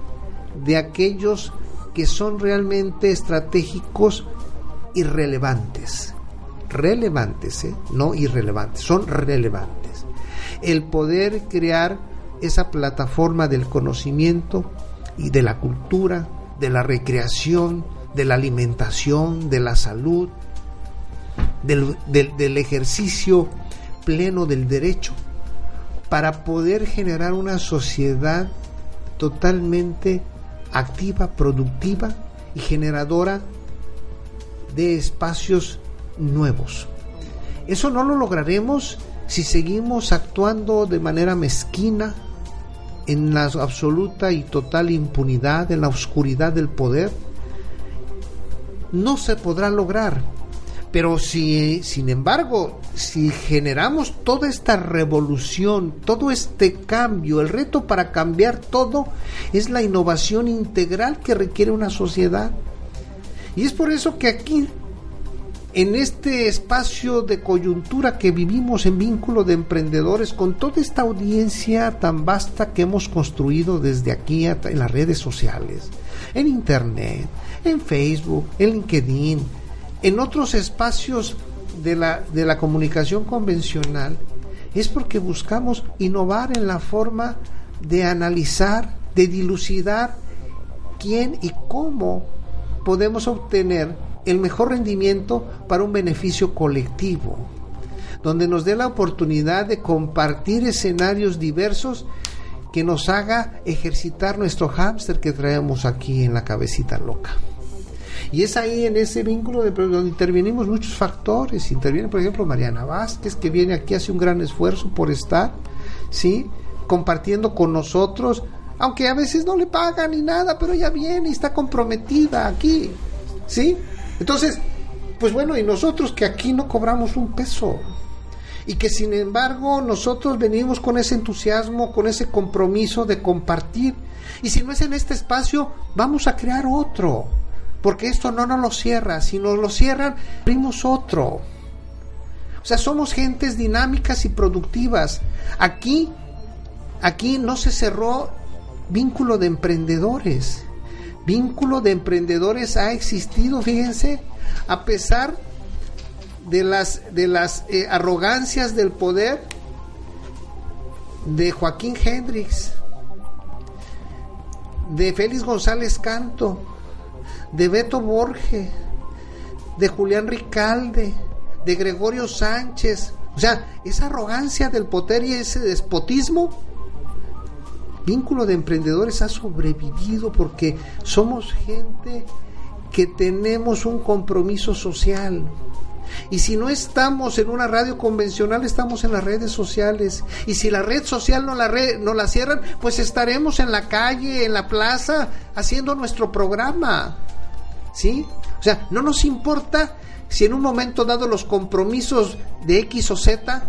de aquellos que son realmente estratégicos y relevantes. Relevantes, ¿eh? no irrelevantes, son relevantes. El poder crear esa plataforma del conocimiento y de la cultura, de la recreación, de la alimentación, de la salud, del, del- del ejercicio pleno del derecho, para poder generar una sociedad totalmente activa, productiva y generadora de espacios nuevos. Eso no lo lograremos si seguimos actuando de manera mezquina, en la absoluta y total impunidad, en la oscuridad del poder. No se podrá lograr. Pero si, sin embargo, si generamos toda esta revolución, todo este cambio, el reto para cambiar todo es la innovación integral que requiere una sociedad. Y es por eso que aquí, en este espacio de coyuntura que vivimos en vínculo de emprendedores, con toda esta audiencia tan vasta que hemos construido desde aquí en las redes sociales, en Internet, en Facebook, en LinkedIn, en otros espacios de la, de la comunicación convencional, es porque buscamos innovar en la forma de analizar, de dilucidar quién y cómo podemos obtener el mejor rendimiento para un beneficio colectivo, donde nos dé la oportunidad de compartir escenarios diversos que nos haga ejercitar nuestro hámster que traemos aquí en la cabecita loca. Y es ahí en ese vínculo de, donde intervenimos muchos factores. Interviene, por ejemplo, Mariana Vázquez, que viene aquí, hace un gran esfuerzo por estar, ¿sí? Compartiendo con nosotros, aunque a veces no le pagan ni nada, pero ella viene y está comprometida aquí, ¿sí? Entonces, pues bueno, y nosotros que aquí no cobramos un peso. Y que sin embargo nosotros venimos con ese entusiasmo, con ese compromiso de compartir. Y si no es en este espacio, vamos a crear otro porque esto no nos lo cierra, si nos lo cierran, abrimos otro. O sea, somos gentes dinámicas y productivas. Aquí, aquí no se cerró vínculo de emprendedores. Vínculo de emprendedores ha existido, fíjense, a pesar de las, de las eh, arrogancias del poder de Joaquín Hendrix, de Félix González Canto, de Beto Borge, de Julián Ricalde, de Gregorio Sánchez. O sea, esa arrogancia del poder y ese despotismo, vínculo de emprendedores ha sobrevivido porque somos gente que tenemos un compromiso social. Y si no estamos en una radio convencional, estamos en las redes sociales. Y si la red social no la, red, no la cierran, pues estaremos en la calle, en la plaza, haciendo nuestro programa. ¿Sí? O sea, no nos importa si en un momento dado los compromisos de X o Z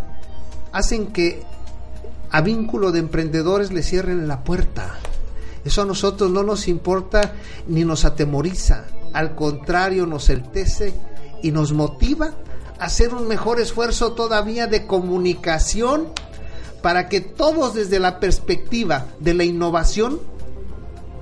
hacen que a vínculo de emprendedores le cierren la puerta. Eso a nosotros no nos importa ni nos atemoriza, al contrario nos entece y nos motiva a hacer un mejor esfuerzo todavía de comunicación para que todos desde la perspectiva de la innovación,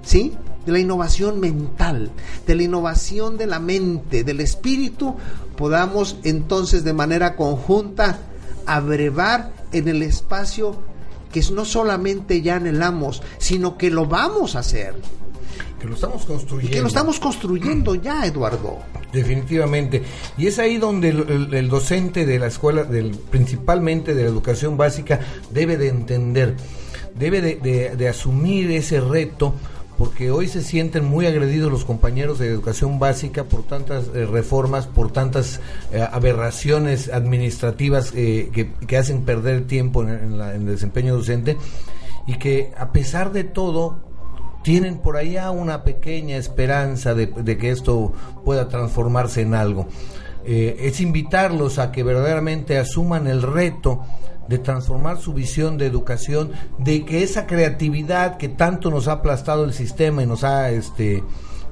¿sí? De la innovación mental, de la innovación de la mente, del espíritu, podamos entonces de manera conjunta abrevar en el espacio que no solamente ya anhelamos, sino que lo vamos a hacer. Que lo estamos construyendo. Que lo estamos construyendo ya, Eduardo. Definitivamente. Y es ahí donde el, el docente de la escuela, del, principalmente de la educación básica, debe de entender, debe de, de, de asumir ese reto porque hoy se sienten muy agredidos los compañeros de educación básica por tantas eh, reformas, por tantas eh, aberraciones administrativas eh, que, hacen perder tiempo en, la, el desempeño docente y que a pesar de todo tienen por allá una pequeña esperanza de que esto pueda transformarse en algo. es invitarlos a que verdaderamente asuman el reto de transformar su visión de educación, de que esa creatividad que tanto nos ha aplastado el sistema y nos ha este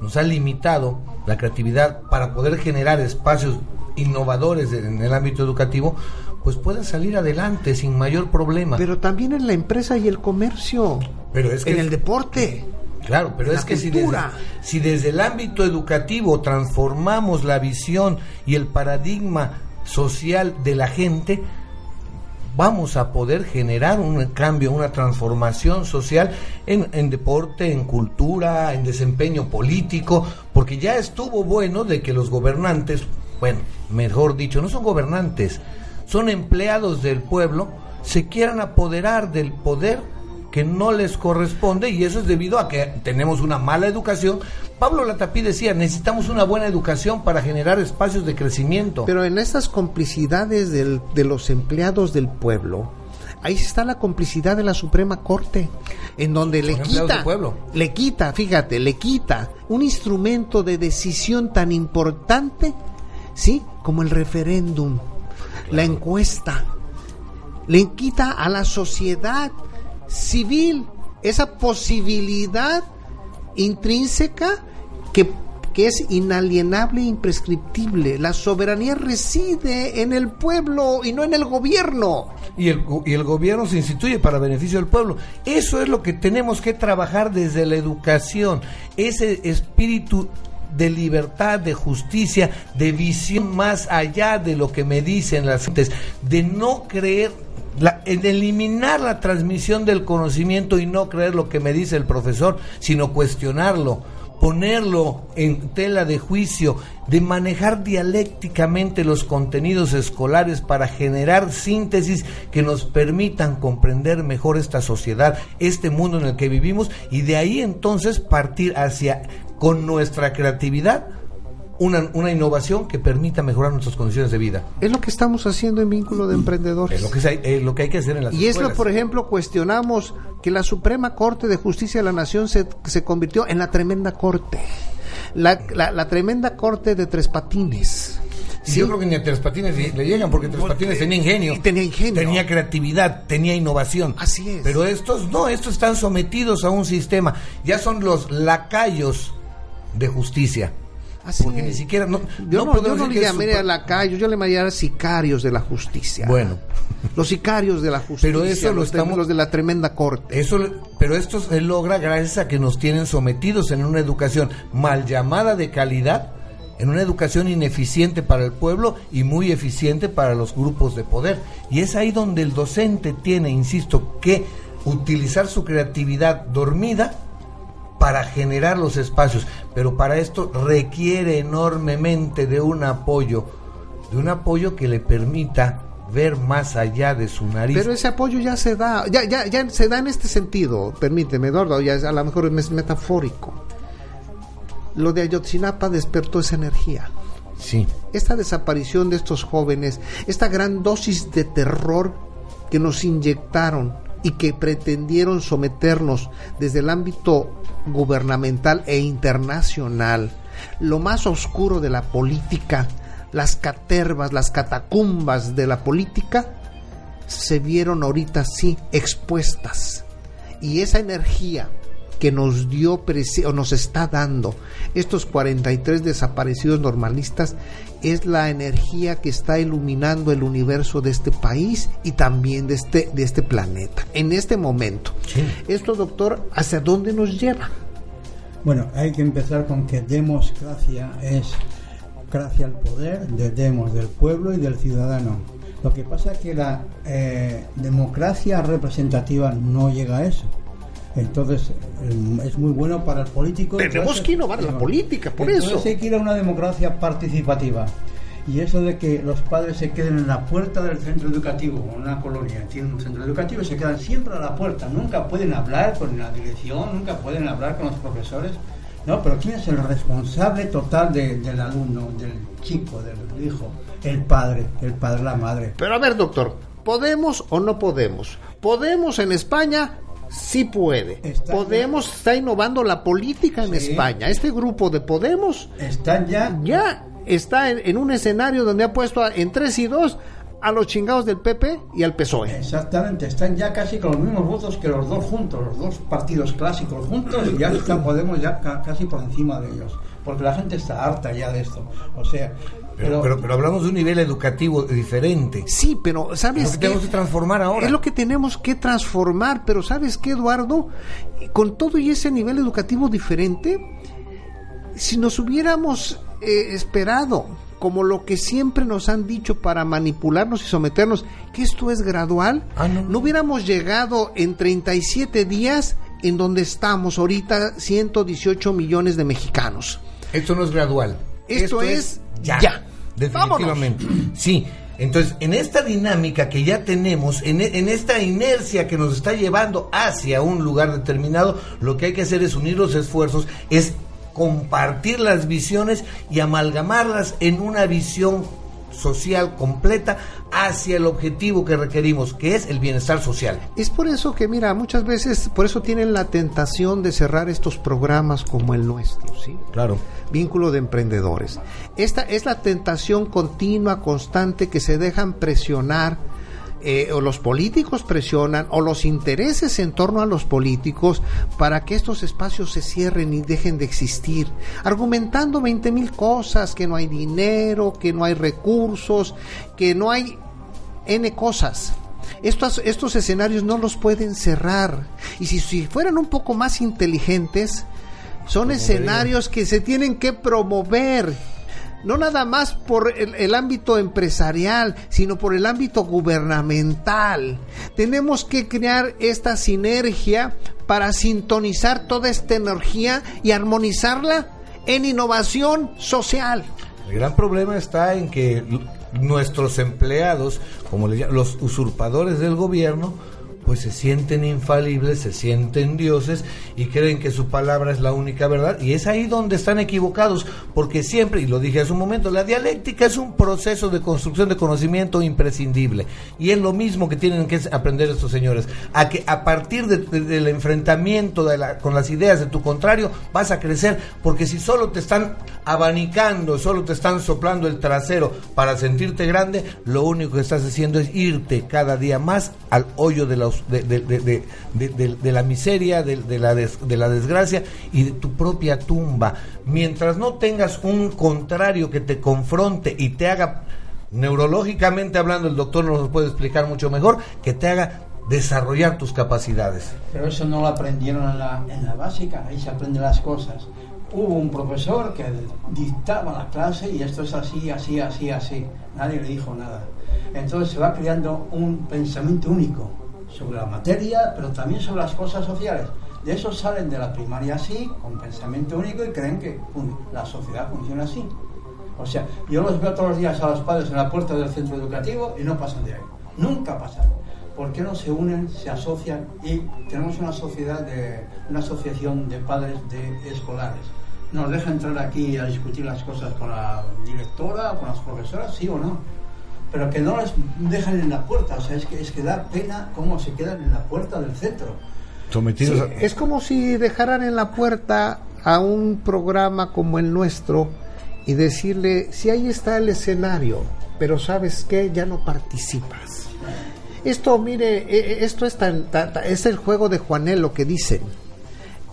nos ha limitado la creatividad para poder generar espacios innovadores en el ámbito educativo, pues puedan salir adelante sin mayor problema. Pero también en la empresa y el comercio. Pero es que en el deporte. Claro, pero es que si desde, si desde el ámbito educativo transformamos la visión y el paradigma social de la gente, vamos a poder generar un cambio, una transformación social en, deporte, en cultura, en desempeño político, porque ya estuvo bueno de que los gobernantes, bueno, mejor dicho, no son gobernantes, son empleados del pueblo, se quieran apoderar del poder que no les corresponde y eso es debido a que tenemos una mala educación. Pablo Latapí decía, necesitamos una buena educación para generar espacios de crecimiento. Pero en estas complicidades del, de los empleados del pueblo, ahí está la complicidad de la Suprema Corte, en donde le quita, le quita, fíjate, le quita un instrumento de decisión tan importante, ¿sí? Como el referéndum, la encuesta. Le quita a la sociedad civil esa posibilidad intrínseca que, que, es inalienable e imprescriptible. La soberanía reside en el pueblo y no en el gobierno. Y el, y el gobierno se instituye para beneficio del pueblo. Eso es lo que tenemos que trabajar desde la educación. Ese espíritu de libertad, de justicia, de visión más allá de lo que me dicen las gentes, de no creer la, en eliminar la transmisión del conocimiento y no creer lo que me dice el profesor, sino cuestionarlo, ponerlo en tela de juicio, de manejar dialécticamente los contenidos escolares para generar síntesis que nos permitan comprender mejor esta sociedad, este mundo en el que vivimos y de ahí entonces partir hacia con nuestra creatividad una, una, innovación que permita mejorar nuestras condiciones de vida. Es lo que estamos haciendo en vínculo de emprendedores. Es lo que, hay, es lo que hay que hacer en las Y escuelas. es lo, por ejemplo, cuestionamos que la Suprema Corte de Justicia de la Nación se, se convirtió en la tremenda corte. La, la, la tremenda corte de tres patines. Sí. Yo creo que ni a Tres Patines le llegan porque Tres Patines tenía ingenio, tenía ingenio, tenía creatividad, tenía innovación. Así es. Pero estos no, estos están sometidos a un sistema. Ya son los lacayos de justicia. Así porque es. ni siquiera no, yo no, no, yo no le llamaría super... lacayo, yo le llamaría sicarios de la justicia. Bueno, los sicarios de la justicia. Pero eso lo los, estamos los de la tremenda corte. Eso, pero esto se logra gracias a que nos tienen sometidos en una educación mal llamada de calidad, en una educación ineficiente para el pueblo y muy eficiente para los grupos de poder. Y es ahí donde el docente tiene, insisto, que utilizar su creatividad dormida para generar los espacios, pero para esto requiere enormemente de un apoyo, de un apoyo que le permita ver más allá de su nariz. Pero ese apoyo ya se da, ya, ya, ya se da en este sentido, permíteme, Eduardo, ya a lo mejor es metafórico. Lo de Ayotzinapa despertó esa energía. Sí. Esta desaparición de estos jóvenes, esta gran dosis de terror que nos inyectaron y que pretendieron someternos desde el ámbito gubernamental e internacional, lo más oscuro de la política, las catervas, las catacumbas de la política, se vieron ahorita sí expuestas. Y esa energía que nos dio o nos está dando estos 43 desaparecidos normalistas es la energía que está iluminando el universo de este país y también de este, de este planeta en este momento. Esto, doctor, ¿hacia dónde nos lleva? Bueno, hay que empezar con que democracia es gracia al poder de demos, del pueblo y del ciudadano. Lo que pasa es que la eh, democracia representativa no llega a eso. Entonces eh, es muy bueno para el político. Tenemos que innovar la política, por eso. hay que ir a una democracia participativa. Y eso de que los padres se queden en la puerta del centro educativo, en una colonia tiene un centro educativo se quedan siempre a la puerta, nunca pueden hablar con la dirección, nunca pueden hablar con los profesores. No, pero ¿quién es el responsable total del alumno, del chico, del hijo? El padre, el padre, la madre. Pero a ver, doctor, ¿podemos o no podemos? Podemos en España sí puede. Podemos está innovando la política en España. Este grupo de Podemos están ya ya está en, un escenario donde ha puesto en 3 y 2 a los chingados del PP y al PSOE. Exactamente, están ya casi con los mismos votos que los dos juntos, los dos partidos clásicos juntos, y ya están Podemos ya casi por encima de ellos, porque la gente está harta ya de esto. O sea, pero, pero, hablamos de un nivel educativo diferente. Sí, pero ¿sabes es lo que tenemos que transformar ahora. Es lo que tenemos que transformar, pero ¿sabes qué, Eduardo? Con todo y ese nivel educativo diferente, si nos hubiéramos eh, esperado, como lo que siempre nos han dicho para manipularnos y someternos, que esto es gradual, ah, no. no hubiéramos llegado en 37 días en donde estamos ahorita 118 millones de mexicanos. Esto no es gradual. Esto, es, ya. Definitivamente. Sí. Entonces, en esta dinámica que ya tenemos, en, en, esta inercia que nos está llevando hacia un lugar determinado, lo que hay que hacer es unir los esfuerzos, es compartir las visiones y amalgamarlas en una visión social completa hacia el objetivo que requerimos, que es el bienestar social. Es por eso que, mira, muchas veces, por eso tienen la tentación de cerrar estos programas como el nuestro, ¿sí? Claro. Vínculo de emprendedores. Esta es la tentación continua, constante, que se dejan presionar eh, o los políticos presionan o los intereses en torno a los políticos para que estos espacios se cierren y dejen de existir, argumentando 20 mil cosas, que no hay dinero, que no hay recursos, que no hay N cosas. Estos, estos escenarios no los pueden cerrar. Y si, si fueran un poco más inteligentes, son escenarios que se tienen que promover no nada más por el, ámbito empresarial, sino por el ámbito gubernamental. Tenemos que crear esta sinergia para sintonizar toda esta energía y armonizarla en innovación social. El gran problema está en que nuestros empleados, como los usurpadores del gobierno, pues se sienten infalibles, se sienten dioses y creen que su palabra es la única verdad. Y es ahí donde están equivocados, porque siempre, y lo dije hace un momento, la dialéctica es un proceso de construcción de conocimiento imprescindible. Y es lo mismo que tienen que aprender estos señores, a que a partir del enfrentamiento con las ideas de tu contrario vas a crecer, porque si solo te están abanicando, solo te están soplando el trasero para sentirte grande, lo único que estás haciendo es irte cada día más al hoyo de la de, la miseria, de, la de la desgracia y de tu propia tumba. Mientras no tengas un contrario que te confronte y te haga, neurológicamente hablando, el doctor nos puede explicar mucho mejor, que te haga desarrollar tus capacidades. Pero eso no lo aprendieron en la, en la básica, ahí se aprenden las cosas. Hubo un profesor que dictaba la clase y esto es así, así, así, así. Nadie le dijo nada. Entonces se va creando un pensamiento único sobre la materia, pero también sobre las cosas sociales. De eso salen de la primaria así, con pensamiento único, y creen que la sociedad funciona así. O sea, yo los veo todos los días a los padres en la puerta del centro educativo y no pasan de ahí. Nunca pasan. ¿Por qué no se unen, se asocian y tenemos una sociedad de una asociación de padres de escolares? ¿Nos deja entrar aquí a discutir las cosas con la directora, con las profesoras, sí o no? Pero que no les dejan en la puerta. O sea, es que, es que da pena cómo se quedan en la puerta del centro. Sometidos Sí, a- Es como si dejaran en la puerta a un programa como el nuestro y decirle, si ahí está el escenario, pero sabes qué, ya no participas. Esto, mire, eh, eh, esto es, tan, ta- ta- es el juego de Juanelo que dicen.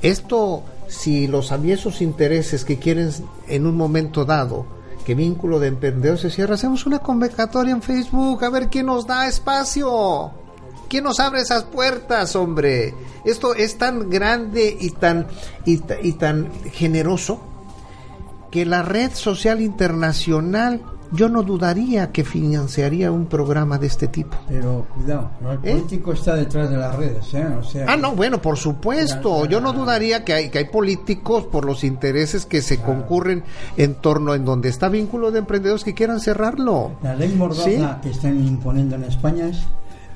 Esto, si los aviesos intereses que quieren en un momento dado que vínculo de emprendedores se cierra, hacemos una convocatoria en Facebook a ver quién nos da espacio. ¿Quién nos abre esas puertas, hombre? Esto es tan grande y tan, y, ta- y tan generoso que la red social internacional yo no dudaría que financiaría un programa de este tipo. Pero cuidado, ¿no? el ¿Eh? político está detrás de las redes, ¿eh? O sea, Ah, no, bueno, por supuesto. Yo no dudaría que hay, que hay políticos por los intereses que se concurren en torno en donde está vínculo de emprendedores que quieran cerrarlo. La ley mordaza Sí. que están imponiendo en España es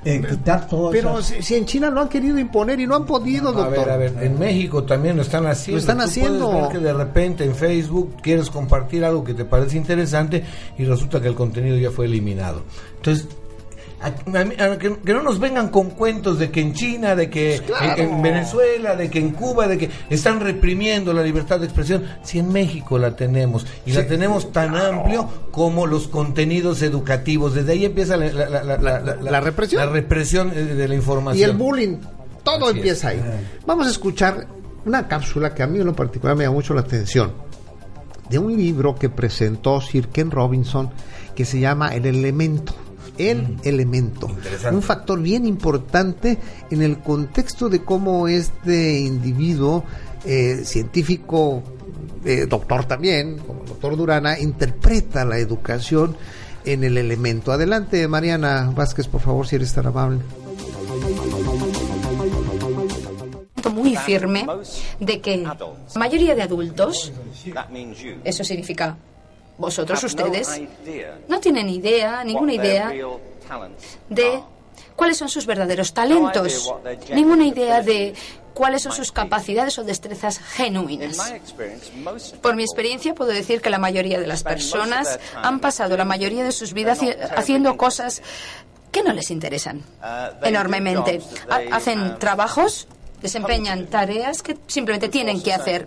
eh, quitar todo Pero esas- si, si en China lo han querido imponer y no han podido, A doctor. ver, a ver, en México también lo están haciendo. Lo están Tú haciendo. Ver que de repente en Facebook quieres compartir algo que te parece interesante y resulta que el contenido ya fue eliminado. Entonces, a- a mí- a que, que no nos vengan con cuentos de que en China, de que Pues claro. en, en Venezuela, de que en Cuba, de que están reprimiendo la libertad de expresión. Si en México la tenemos y la tenemos tan amplio como los contenidos educativos. Desde ahí empieza la, la- la- la- represión. La represión eh, de la información. Y el bullying, todo Así empieza es. ahí. Vamos a escuchar una cápsula que a mí en lo particular me llama mucho la atención, de un libro que presentó Sir Ken Robinson que se llama El elemento. El elemento. Un factor bien importante en el contexto de cómo este individuo eh, científico, eh, doctor también, como el doctor Durana, interpreta la educación en el elemento. Adelante, Mariana Vázquez, por favor, si eres tan amable. muy firme de que la mayoría de adultos, eso significa vosotros, ustedes, no tienen idea, ninguna idea de cuáles son sus verdaderos talentos, ninguna idea de cuáles son sus capacidades o destrezas genuinas. Por mi experiencia puedo decir que la mayoría de las personas han pasado la mayoría de sus vidas haci- haciendo cosas que no les interesan enormemente. Ha- Hacen trabajos, desempeñan tareas que simplemente tienen que hacer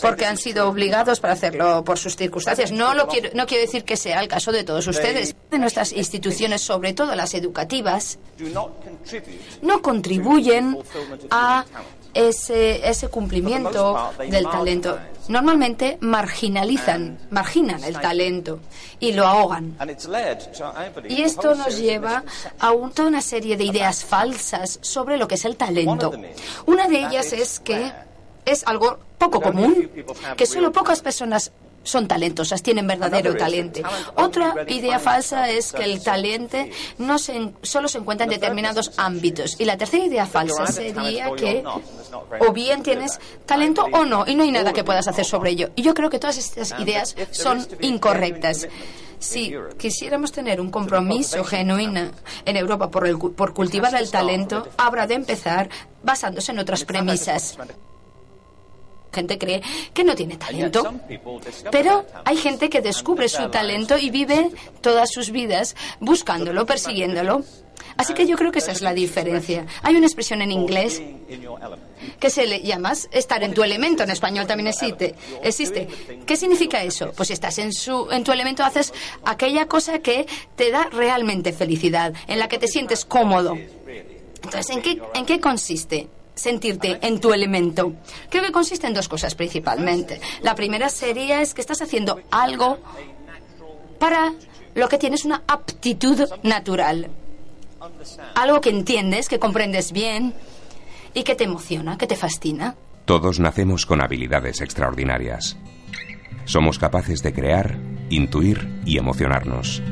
porque han sido obligados para hacerlo por sus circunstancias. No, lo quiero, no quiero decir que sea el caso de todos ustedes. De nuestras instituciones, sobre todo las educativas, no contribuyen a ese, cumplimiento del talento. Normalmente marginalizan, marginan el talento y lo ahogan. Y esto nos lleva a un- toda una serie de ideas falsas sobre lo que es el talento. Una de ellas es que es algo poco común, que solo pocas personas son talentosas, tienen verdadero talento. Otra idea falsa es que el talento no se, solo se encuentra en determinados ámbitos. Y la tercera idea falsa sería que o bien tienes talento o no, y no hay nada que puedas hacer sobre ello. Y yo creo que todas estas ideas son incorrectas. Si quisiéramos tener un compromiso genuino en Europa por, el cu- por cultivar el talento, habrá de empezar basándose en otras premisas. Gente cree que no tiene talento, pero hay gente que descubre su talento y vive todas sus vidas buscándolo, persiguiéndolo. Así que yo creo que esa es la diferencia. Hay una expresión en inglés que se le llama estar en tu elemento. En español también existe. existe. ¿Qué significa eso? Pues si estás en, su, en tu elemento, haces aquella cosa que te da realmente felicidad, en la que te sientes cómodo. Entonces, ¿en qué, ¿en qué consiste? Sentirte en tu elemento. Creo que consiste en dos cosas principalmente. La primera sería es que estás haciendo algo para lo que tienes una aptitud natural. Algo que entiendes, que comprendes bien y que te emociona, que te fascina. Todos nacemos con habilidades extraordinarias. Somos capaces de crear, intuir y emocionarnos.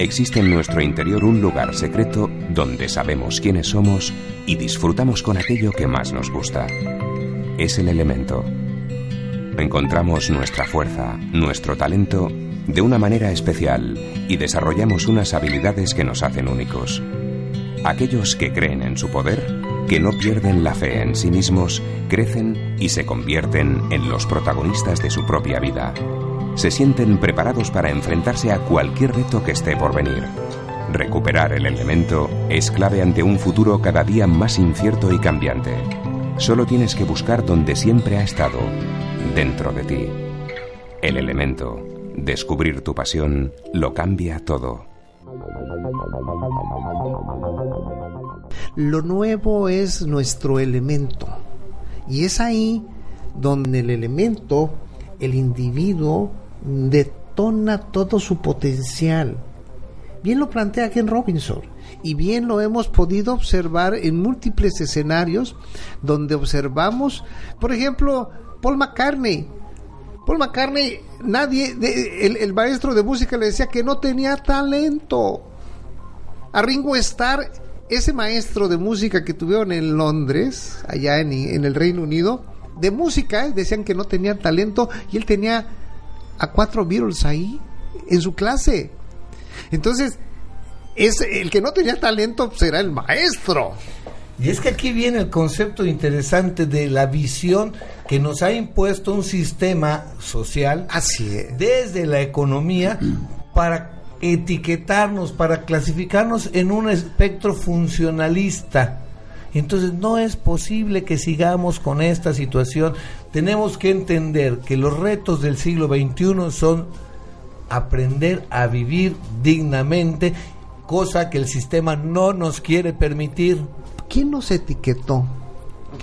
Existe en nuestro interior un lugar secreto donde sabemos quiénes somos y disfrutamos con aquello que más nos gusta. Es el elemento. Encontramos nuestra fuerza, nuestro talento, de una manera especial y desarrollamos unas habilidades que nos hacen únicos. Aquellos que creen en su poder, que no pierden la fe en sí mismos, crecen y se convierten en los protagonistas de su propia vida. Se sienten preparados para enfrentarse a cualquier reto que esté por venir. Recuperar el elemento es clave ante un futuro cada día más incierto y cambiante. Solo tienes que buscar donde siempre ha estado, dentro de ti. El elemento. Descubrir tu pasión lo cambia todo. Lo nuevo es nuestro elemento. Y es ahí donde el elemento, el individuo, detona todo su potencial. Bien lo plantea Ken Robinson y bien lo hemos podido observar en múltiples escenarios donde observamos, por ejemplo, Paul McCartney. Paul McCartney, nadie, el, el maestro de música le decía que no tenía talento. A Ringo Starr, ese maestro de música que tuvieron en Londres, allá en, en el Reino Unido, de música, decían que no tenía talento y él tenía a cuatro Beatles ahí en su clase. Entonces, es el que no tenía talento será pues, el maestro. Y es que aquí viene el concepto interesante de la visión que nos ha impuesto un sistema social Así es. desde la economía para etiquetarnos, para clasificarnos en un espectro funcionalista. Entonces no es posible que sigamos con esta situación. Tenemos que entender que los retos del siglo XXI son aprender a vivir dignamente, cosa que el sistema no nos quiere permitir. ¿Quién nos etiquetó?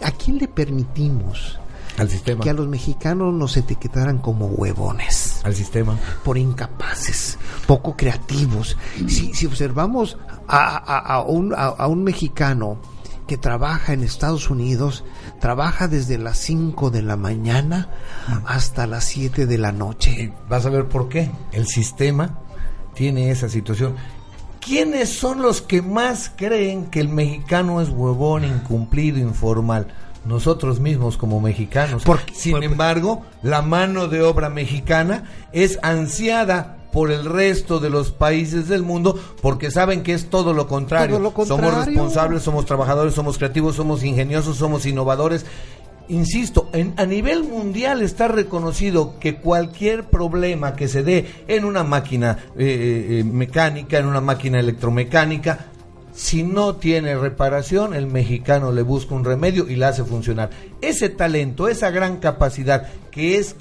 ¿A quién le permitimos? Al sistema. Que a los mexicanos nos etiquetaran como huevones. Al sistema. Por incapaces, poco creativos. Si, si observamos a, a, a, un, a, un mexicano que trabaja en Estados Unidos, trabaja desde las 5 de la mañana hasta las 7 de la noche. Vas a ver por qué. El sistema tiene esa situación. ¿Quiénes son los que más creen que el mexicano es huevón, incumplido, informal? Nosotros mismos como mexicanos. Porque, Sin embargo, la mano de obra mexicana es ansiada por el resto de los países del mundo porque saben que es todo lo contrario. Todo lo Somos responsables, somos trabajadores, somos creativos, somos ingeniosos, somos innovadores. Insisto, en- a nivel mundial está reconocido que cualquier problema que se dé en una máquina eh, eh, mecánica, en una máquina electromecánica, si no tiene reparación, el mexicano le busca un remedio y la hace funcionar. Ese talento, esa gran capacidad que es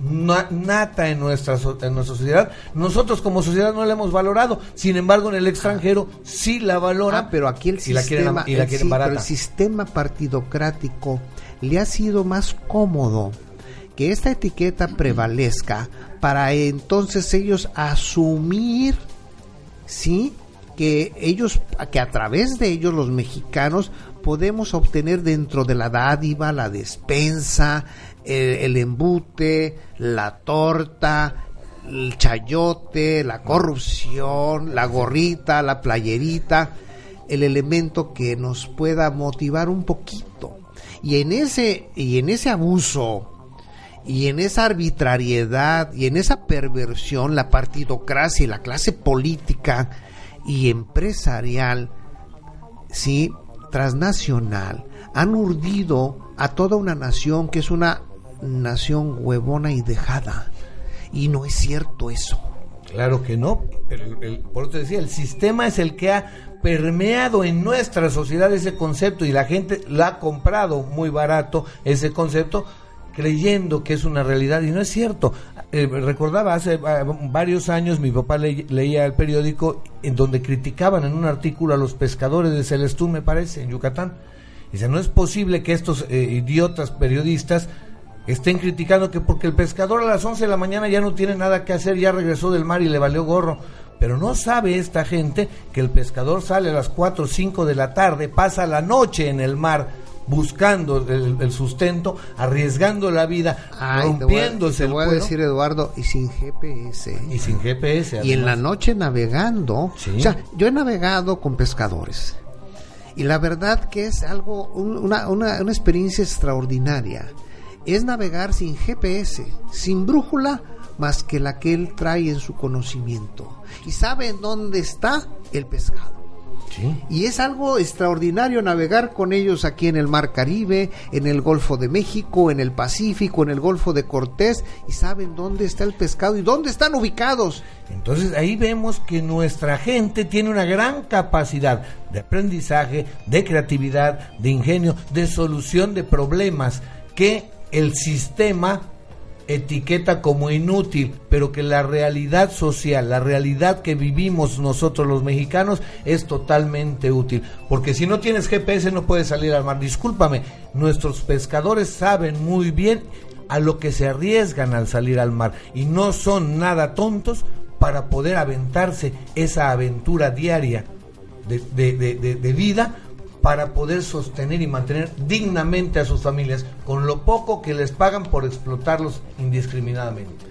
nata en nuestra, en nuestra sociedad, nosotros como sociedad no la hemos valorado. Sin embargo, en el extranjero sí la valoran. Ah, pero aquí el y la quieren, sistema, y la quieren sí, pero el sistema partidocrático le ha sido más cómodo que esta etiqueta prevalezca para entonces ellos asumir, sí, que ellos, que a través de ellos los mexicanos podemos obtener dentro de la dádiva, la despensa, el, embute, la torta, el chayote, la corrupción, la gorrita, la playerita, el elemento que nos pueda motivar un poquito. Y en ese, y en ese abuso, y en esa arbitrariedad, y en esa perversión, la partidocracia y la clase política y empresarial, sí, transnacional, han urdido a toda una nación que es una nación huevona y dejada. Y no es cierto eso. Claro que no. el- por eso decía, el sistema es el que ha permeado en nuestra sociedad ese concepto y la gente la ha comprado muy barato ese concepto creyendo que es una realidad y no es cierto. Eh, recordaba hace eh, varios años mi papá le- leía el periódico en donde criticaban en un artículo a los pescadores de Celestún, me parece, en Yucatán. Dice, no es posible que estos eh, idiotas periodistas estén criticando que porque el pescador a las 11 de la mañana ya no tiene nada que hacer, ya regresó del mar y le valió gorro. Pero no sabe esta gente que el pescador sale a las 4 o 5 de la tarde, pasa la noche en el mar buscando el, el sustento, arriesgando la vida, Ay, te voy a- rompiéndose te el voy a decir, Eduardo, y sin GPS. Y sin GPS. Y en la noche navegando. Sí. O sea, yo he navegado con pescadores. Y la verdad que es algo, un- una, una, una experiencia extraordinaria. Es navegar sin GPS, sin brújula, más que la que él trae en su conocimiento. Y sabe en dónde está el pescado. Y es algo extraordinario navegar con ellos aquí en el Mar Caribe, en el Golfo de México, en el Pacífico, en el Golfo de Cortés, y saben dónde está el pescado y dónde están ubicados. Entonces ahí vemos que nuestra gente tiene una gran capacidad de aprendizaje, de creatividad, de ingenio, de solución de problemas que el sistema etiqueta como inútil, pero que la realidad social, la realidad que vivimos nosotros los mexicanos es totalmente útil. Porque si no tienes GPS no puedes salir al mar. Discúlpame, nuestros pescadores saben muy bien a lo que se arriesgan al salir al mar y no son nada tontos para poder aventarse esa aventura diaria de, de vida para poder sostener y mantener dignamente a sus familias con lo poco que les pagan por explotarlos indiscriminadamente.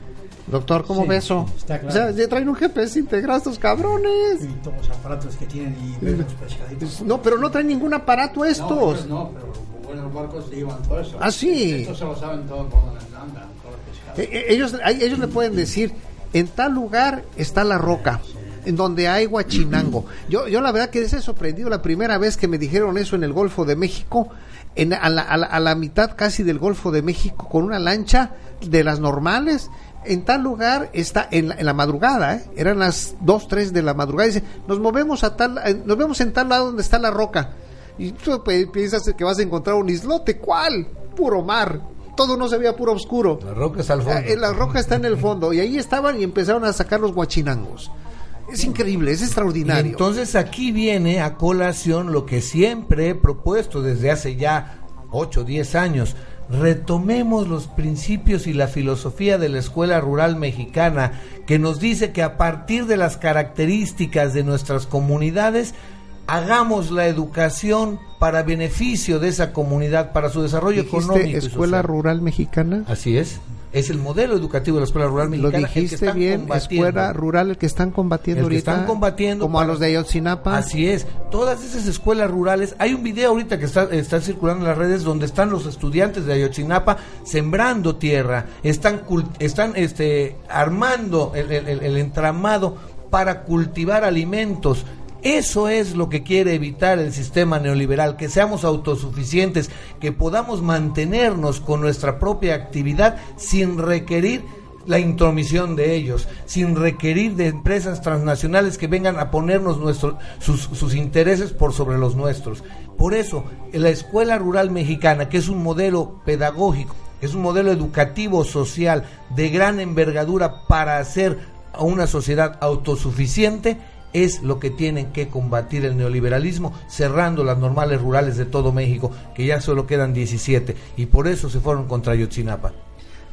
Doctor, ¿cómo ve eso? O sea, ya traen un GPS integrado estos cabrones. Y todos los aparatos que tienen y los pescaditos. No, pero no traen ningún aparato estos. No, pues no, pero buenos barcos llevan todo eso. Ah, sí. Estos se lo saben todo por donde andan, los pescados. Eh, eh, ellos, ellos le pueden decir, en tal lugar está la roca en donde hay guachinango. Yo, yo la verdad que he sorprendido la primera vez que me dijeron eso en el Golfo de México, en, a, la, a, la, mitad casi del Golfo de México, con una lancha de las normales. En tal lugar está en la, en la madrugada, ¿eh? eran las 2, 3 de la madrugada. Dice, nos movemos a tal, eh, nos vemos en tal lado donde está la roca. Y tú piensas que vas a encontrar un islote, ¿cuál? Puro mar, todo no se veía puro oscuro. La roca está al fondo. Eh, la roca está en el fondo. Y ahí estaban y empezaron a sacar los guachinangos. Es increíble, es extraordinario. entonces aquí viene a colación lo que siempre he propuesto desde hace ya 8 o 10 años. Retomemos los principios y la filosofía de la escuela rural mexicana que nos dice que a partir de las características de nuestras comunidades hagamos la educación para beneficio de esa comunidad, para su desarrollo económico. ¿Escuela rural mexicana? Así es es el modelo educativo de la escuela rural mexicana. Lo dijiste bien, escuela rural, el que están combatiendo el ahorita. están combatiendo. Como a los de Ayotzinapa. Así es. Todas esas escuelas rurales. Hay un video ahorita que está, está circulando en las redes donde están los estudiantes de Ayotzinapa sembrando tierra. Están, están este, armando el, el entramado para cultivar alimentos eso es lo que quiere evitar el sistema neoliberal, que seamos autosuficientes, que podamos mantenernos con nuestra propia actividad sin requerir la intromisión de ellos, sin requerir de empresas transnacionales que vengan a ponernos sus, sus, intereses por sobre los nuestros. Por eso, la escuela rural mexicana, que es un modelo pedagógico, es un modelo educativo social de gran envergadura para hacer a una sociedad autosuficiente, es lo que tienen que combatir el neoliberalismo, cerrando las normales rurales de todo México, que ya solo quedan 17, y por eso se fueron contra Yotzinapa.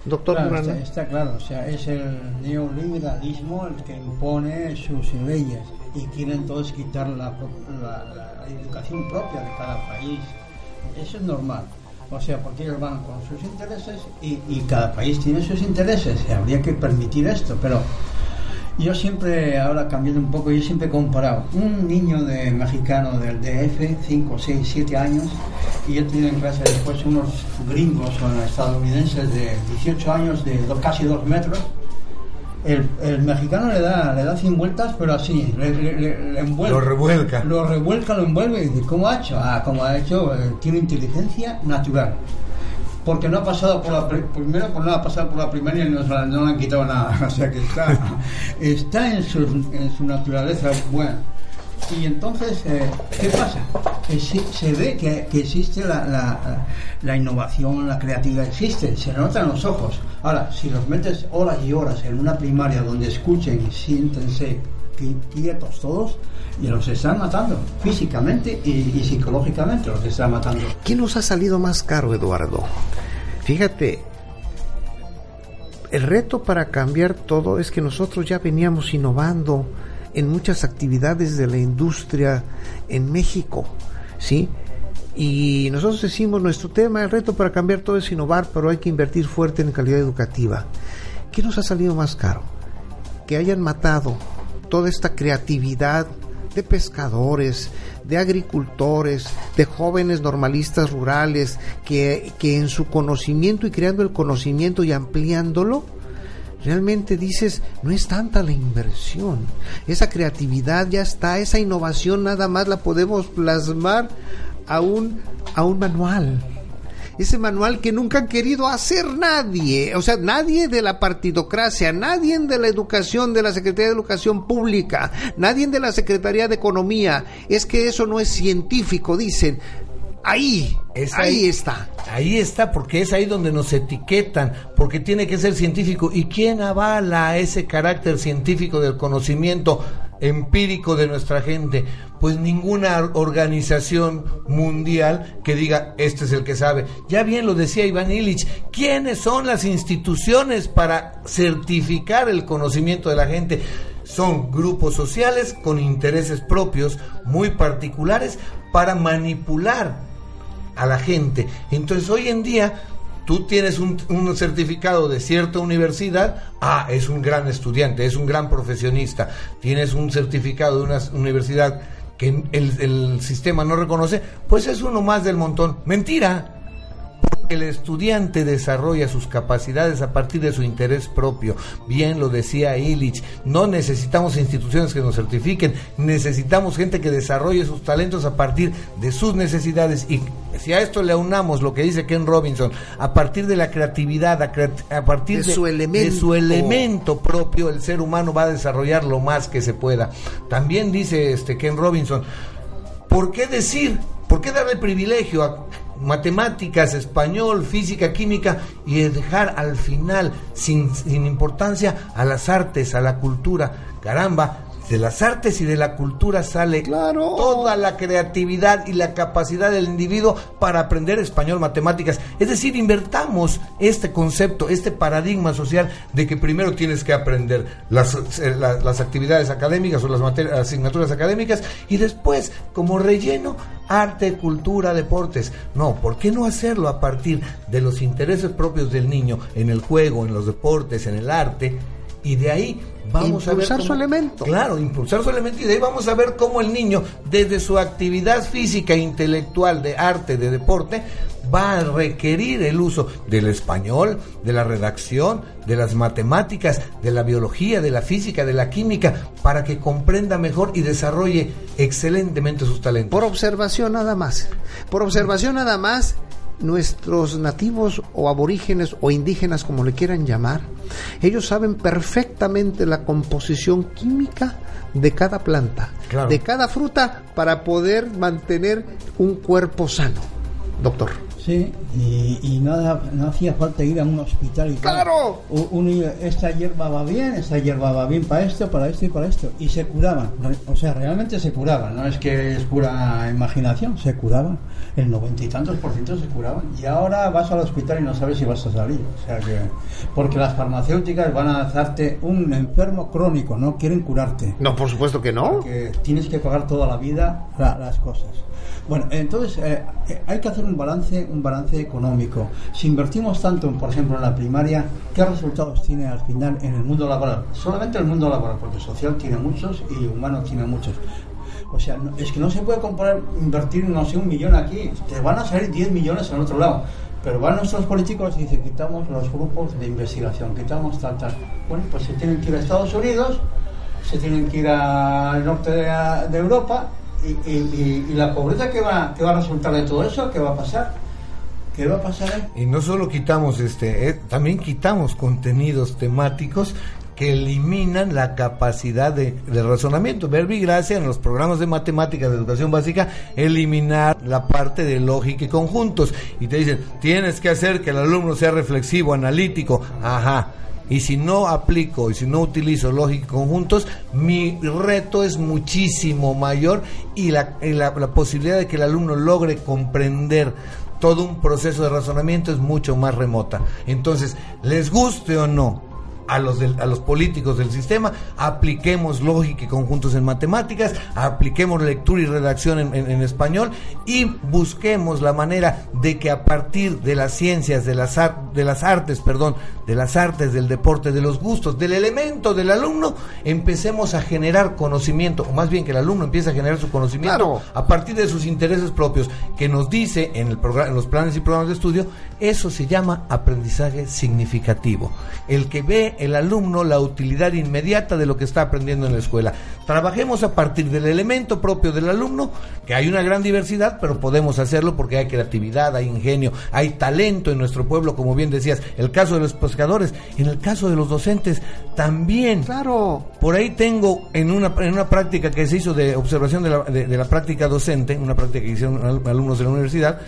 Doctor está, claro, o sea, es el neoliberalismo el que impone sus leyes y quieren todos quitar la, educación propia de cada país. Eso es normal. O sea, porque ellos van con sus intereses y, y cada país tiene sus intereses. Y habría que permitir esto, pero yo siempre, ahora cambiando un poco, yo siempre he comparado un niño de mexicano del DF, 5, 6, 7 años, y yo tenía en clase después unos gringos o estadounidenses de 18 años, de casi 2 metros. El, el, mexicano le da, le da 100 vueltas, pero así, le, envuelve. Lo revuelca. Lo revuelca, lo envuelve y dice, ¿cómo ha hecho? Ah, como ha hecho, eh, tiene inteligencia natural porque no ha pasado por la primero pues no ha pasado por la primaria y no, no le han quitado nada o sea que está está en su, en su naturaleza buena. Y entonces eh, qué pasa que se ve que, que existe la, la, la, innovación la creatividad existe se nota en los ojos. Ahora si los metes horas y horas en una primaria donde escuchen y siéntense quietos todos y los están matando físicamente y, psicológicamente los están matando. ¿Qué nos ha salido más caro, Eduardo? Fíjate, el reto para cambiar todo es que nosotros ya veníamos innovando en muchas actividades de la industria en México, ¿sí? Y nosotros decimos, nuestro tema, el reto para cambiar todo es innovar, pero hay que invertir fuerte en calidad educativa. ¿Qué nos ha salido más caro? Que hayan matado toda esta creatividad de pescadores, de agricultores, de jóvenes normalistas rurales que, que en su conocimiento y creando el conocimiento y ampliándolo, realmente dices, no es tanta la inversión. Esa creatividad ya está, esa innovación nada más la podemos plasmar a un, a un manual. Ese manual que nunca ha querido hacer nadie, o sea, nadie de la partidocracia, nadie de la educación, de la Secretaría de Educación Pública, nadie de la Secretaría de Economía. Es que eso no es científico, dicen. Ahí, ahí, está. Ahí está, porque es ahí donde nos etiquetan, porque tiene que ser científico. ¿Y quién avala ese carácter científico del conocimiento empírico de nuestra gente? Pues ninguna organización mundial que diga, este es el que sabe. Ya bien lo decía Iván Illich, ¿quiénes son las instituciones para certificar el conocimiento de la gente? Son grupos sociales con intereses propios muy particulares para manipular a la gente. Entonces hoy en día tú tienes un, certificado de cierta universidad, ah, es un gran estudiante, es un gran profesionista. Tienes un certificado de una universidad que el, el sistema no reconoce, pues es uno más del montón. Mentira el estudiante desarrolla sus capacidades a partir de su interés propio. Bien lo decía Illich, no necesitamos instituciones que nos certifiquen, necesitamos gente que desarrolle sus talentos a partir de sus necesidades y si a esto le aunamos lo que dice Ken Robinson, a partir de la creatividad, a, partir de, su elemento. de su elemento propio, el ser humano va a desarrollar lo más que se pueda. También dice este Ken Robinson, ¿por qué decir? ¿Por qué darle privilegio a matemáticas, español, física, química y dejar al final sin, sin importancia a las artes, a la cultura. Caramba, de las artes y de la cultura sale toda la creatividad y la capacidad del individuo para aprender español, matemáticas. Es decir, invertamos este concepto, este paradigma social de que primero tienes que aprender las, eh, las actividades académicas o las asignaturas académicas y después, como relleno, arte, cultura, deportes. No, ¿por qué no hacerlo a partir de los intereses propios del niño en el juego, en los deportes, en el arte? y de ahí vamos a ver su elemento. Claro, impulsar su elemento y de ahí vamos a ver cómo el niño desde su actividad física, intelectual, de arte, de deporte, va a requerir el uso del español, de la redacción, de las matemáticas, de la biología, de la física, de la química, para que comprenda mejor y desarrolle excelentemente sus talentos. Por observación nada más. Por observación nada más nuestros nativos o aborígenes o indígenas, como le quieran llamar, ellos saben perfectamente la composición química de cada planta, de cada fruta, para poder mantener un cuerpo sano. Doctor. Sí, y, nada, no hacía falta ir a un hospital y ¡Claro! esta hierba va bien, esta hierba va bien para esto, para esto y para esto. Y se curaban, o sea, realmente se curaban, no es que es pura imaginación, se curaban. El noventa y tantos por ciento se curaban. Y ahora vas al hospital y no sabes si vas a salir. O sea que, porque las farmacéuticas van a hacerte un enfermo crónico, no quieren curarte. No, por supuesto que no. Porque tienes que pagar toda la vida las cosas. Bueno, entonces eh, eh, hay que hacer un balance, un balance económico. Si invertimos tanto, por ejemplo, en la primaria, ¿qué resultados tiene al final en el mundo laboral? Solamente el mundo laboral, porque social tiene muchos y humano tiene muchos. O sea, es que no se puede comprar, invertir, no sé, un millón aquí. Te van a salir 10 millones en otro lado. Pero van nuestros políticos y dicen, quitamos los grupos de investigación, quitamos tal, tal. Bueno, pues se tienen que ir a Estados Unidos, se tienen que ir al norte de Europa y, la pobreza que va, que va a resultar de todo eso, ¿qué va a pasar? ¿Qué va a pasar? Y no solo quitamos este, eh, también quitamos contenidos temáticos eliminan la capacidad de, razonamiento. Verbigracia en los programas de matemáticas de educación básica, eliminar la parte de lógica y conjuntos. Y te dicen, tienes que hacer que el alumno sea reflexivo, analítico. Ajá y si no aplico y si no utilizo lógica y conjuntos, mi reto es muchísimo mayor y la posibilidad de que el alumno logre comprender todo un proceso de razonamiento es mucho más remota. Entonces, les guste o no, a los, a los políticos del sistema, apliquemos lógica y conjuntos en matemáticas, apliquemos lectura y redacción en, español y busquemos la manera de que a partir de las ciencias, de las, de las artes, perdón, de las artes, del deporte, de los gustos, del elemento del alumno, empecemos a generar conocimiento, o más bien que el alumno empiece a generar su conocimiento a partir de sus intereses propios, que nos dice en, el en los planes y programas de estudio, eso se llama aprendizaje significativo. El que ve el alumno la utilidad inmediata de lo que está aprendiendo en la escuela. Trabajemos a partir del elemento propio del alumno, que hay una gran diversidad, pero podemos hacerlo porque hay creatividad, hay ingenio, hay talento en nuestro pueblo, como bien decías, el caso de los pescadores, en el caso de los docentes también. Claro. Por ahí tengo en una, en una práctica que se hizo de observación de la, de, de la práctica docente, una práctica que hicieron al- alumnos de la universidad,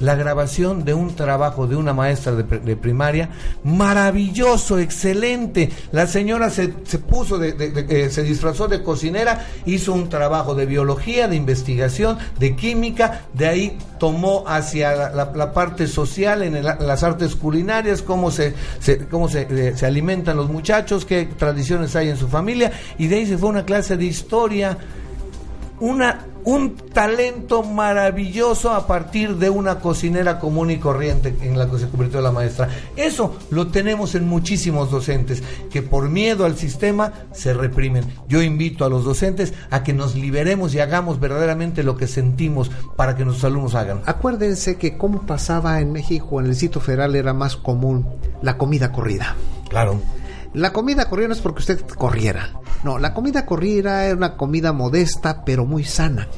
la grabación de un trabajo de una maestra de, de primaria, maravilloso, excelente. La señora se, se puso, de, eh, se disfrazó de cocinera, hizo un trabajo de biología, de investigación, de química, de ahí tomó hacia la, parte social, en las artes culinarias, cómo se, se- cómo se, eh, se alimentan los muchachos, qué tradiciones hay en su familia, y de ahí se fue a una clase de historia una, un talento maravilloso a partir de una cocinera común y corriente en la que se convirtió la maestra. Eso lo tenemos en muchísimos docentes que por miedo al sistema se reprimen. Yo invito a los docentes a que nos liberemos y hagamos verdaderamente lo que sentimos para que nuestros alumnos hagan. Acuérdense que como pasaba en México, en el sitio federal era más común la comida corrida. Claro. La comida corrida no es porque usted corriera. No, la comida corrida era una comida modesta, pero muy sana.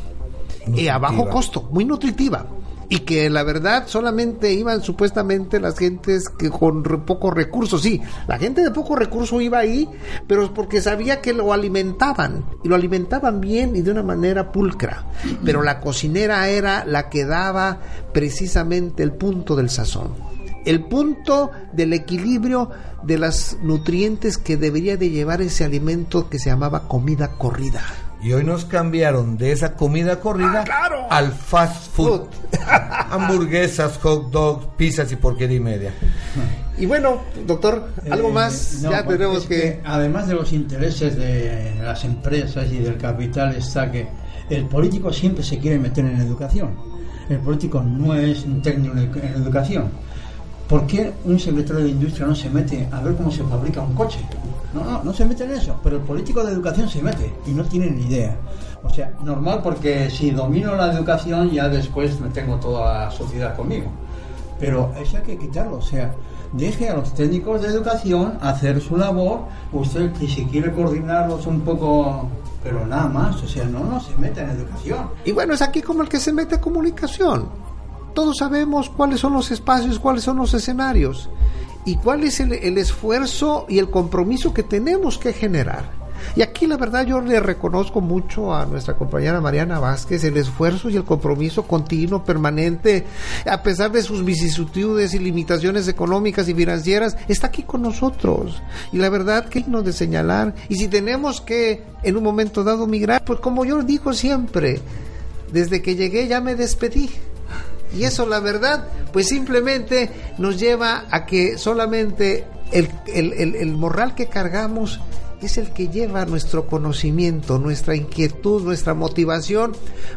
Y a bajo costo, muy nutritiva. Y que la verdad solamente iban supuestamente las gentes que con re- pocos recursos. Sí, la gente de poco recurso iba ahí, pero es porque sabía que lo alimentaban. Y lo alimentaban bien y de una manera pulcra. Pero la cocinera era la que daba precisamente el punto del sazón el punto del equilibrio de las nutrientes que debería de llevar ese alimento que se llamaba comida corrida. Y hoy nos cambiaron de esa comida corrida al fast food. Hamburguesas, hot dogs, pizzas y porquería y media. Y bueno, doctor, algo Eh, más, no, ya porque tenemos es que... Además de los intereses de las empresas y del capital, está que el político siempre se quiere meter en educación. El político no es un técnico en educación. ¿Por qué un secretario de industria no se mete a ver cómo se fabrica un coche? No, no, no se mete en eso. Pero el político de educación se mete y no tiene ni idea. O sea, normal porque si domino la educación ya después me tengo toda la sociedad conmigo. Pero eso hay que quitarlo, o sea, deje a los técnicos de educación hacer su labor, usted que si quiere coordinarlos un poco, pero nada más, o sea, no, no se meta en educación. Y bueno, es aquí como el que se mete comunicación. Todos sabemos cuáles son los espacios, cuáles son los escenarios y cuál es el, esfuerzo y el compromiso que tenemos que generar. Y aquí la verdad yo le reconozco mucho a nuestra compañera Mariana Vázquez el esfuerzo y el compromiso continuo, permanente, a pesar de sus vicisitudes y limitaciones económicas y financieras, está aquí con nosotros. Y la verdad que no de señalar, y si tenemos que en un momento dado migrar, pues como yo digo siempre, desde que llegué ya me despedí. Y eso, la verdad, pues simplemente nos lleva a que solamente el, el, el, morral que cargamos es el que lleva nuestro conocimiento, nuestra inquietud, nuestra motivación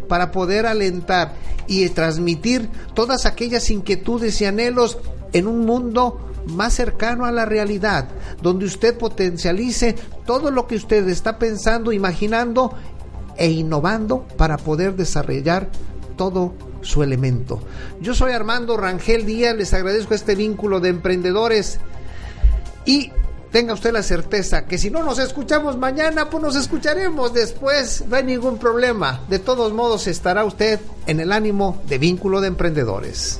para poder alentar y transmitir todas aquellas inquietudes y anhelos en un mundo más cercano a la realidad, donde usted potencialice todo lo que usted está pensando, imaginando e innovando para poder desarrollar todo su elemento. Yo soy Armando Rangel Díaz, les agradezco este vínculo de emprendedores y tenga usted la certeza que si no nos escuchamos mañana, pues nos escucharemos después, no hay ningún problema. De todos modos estará usted en el ánimo de vínculo de emprendedores.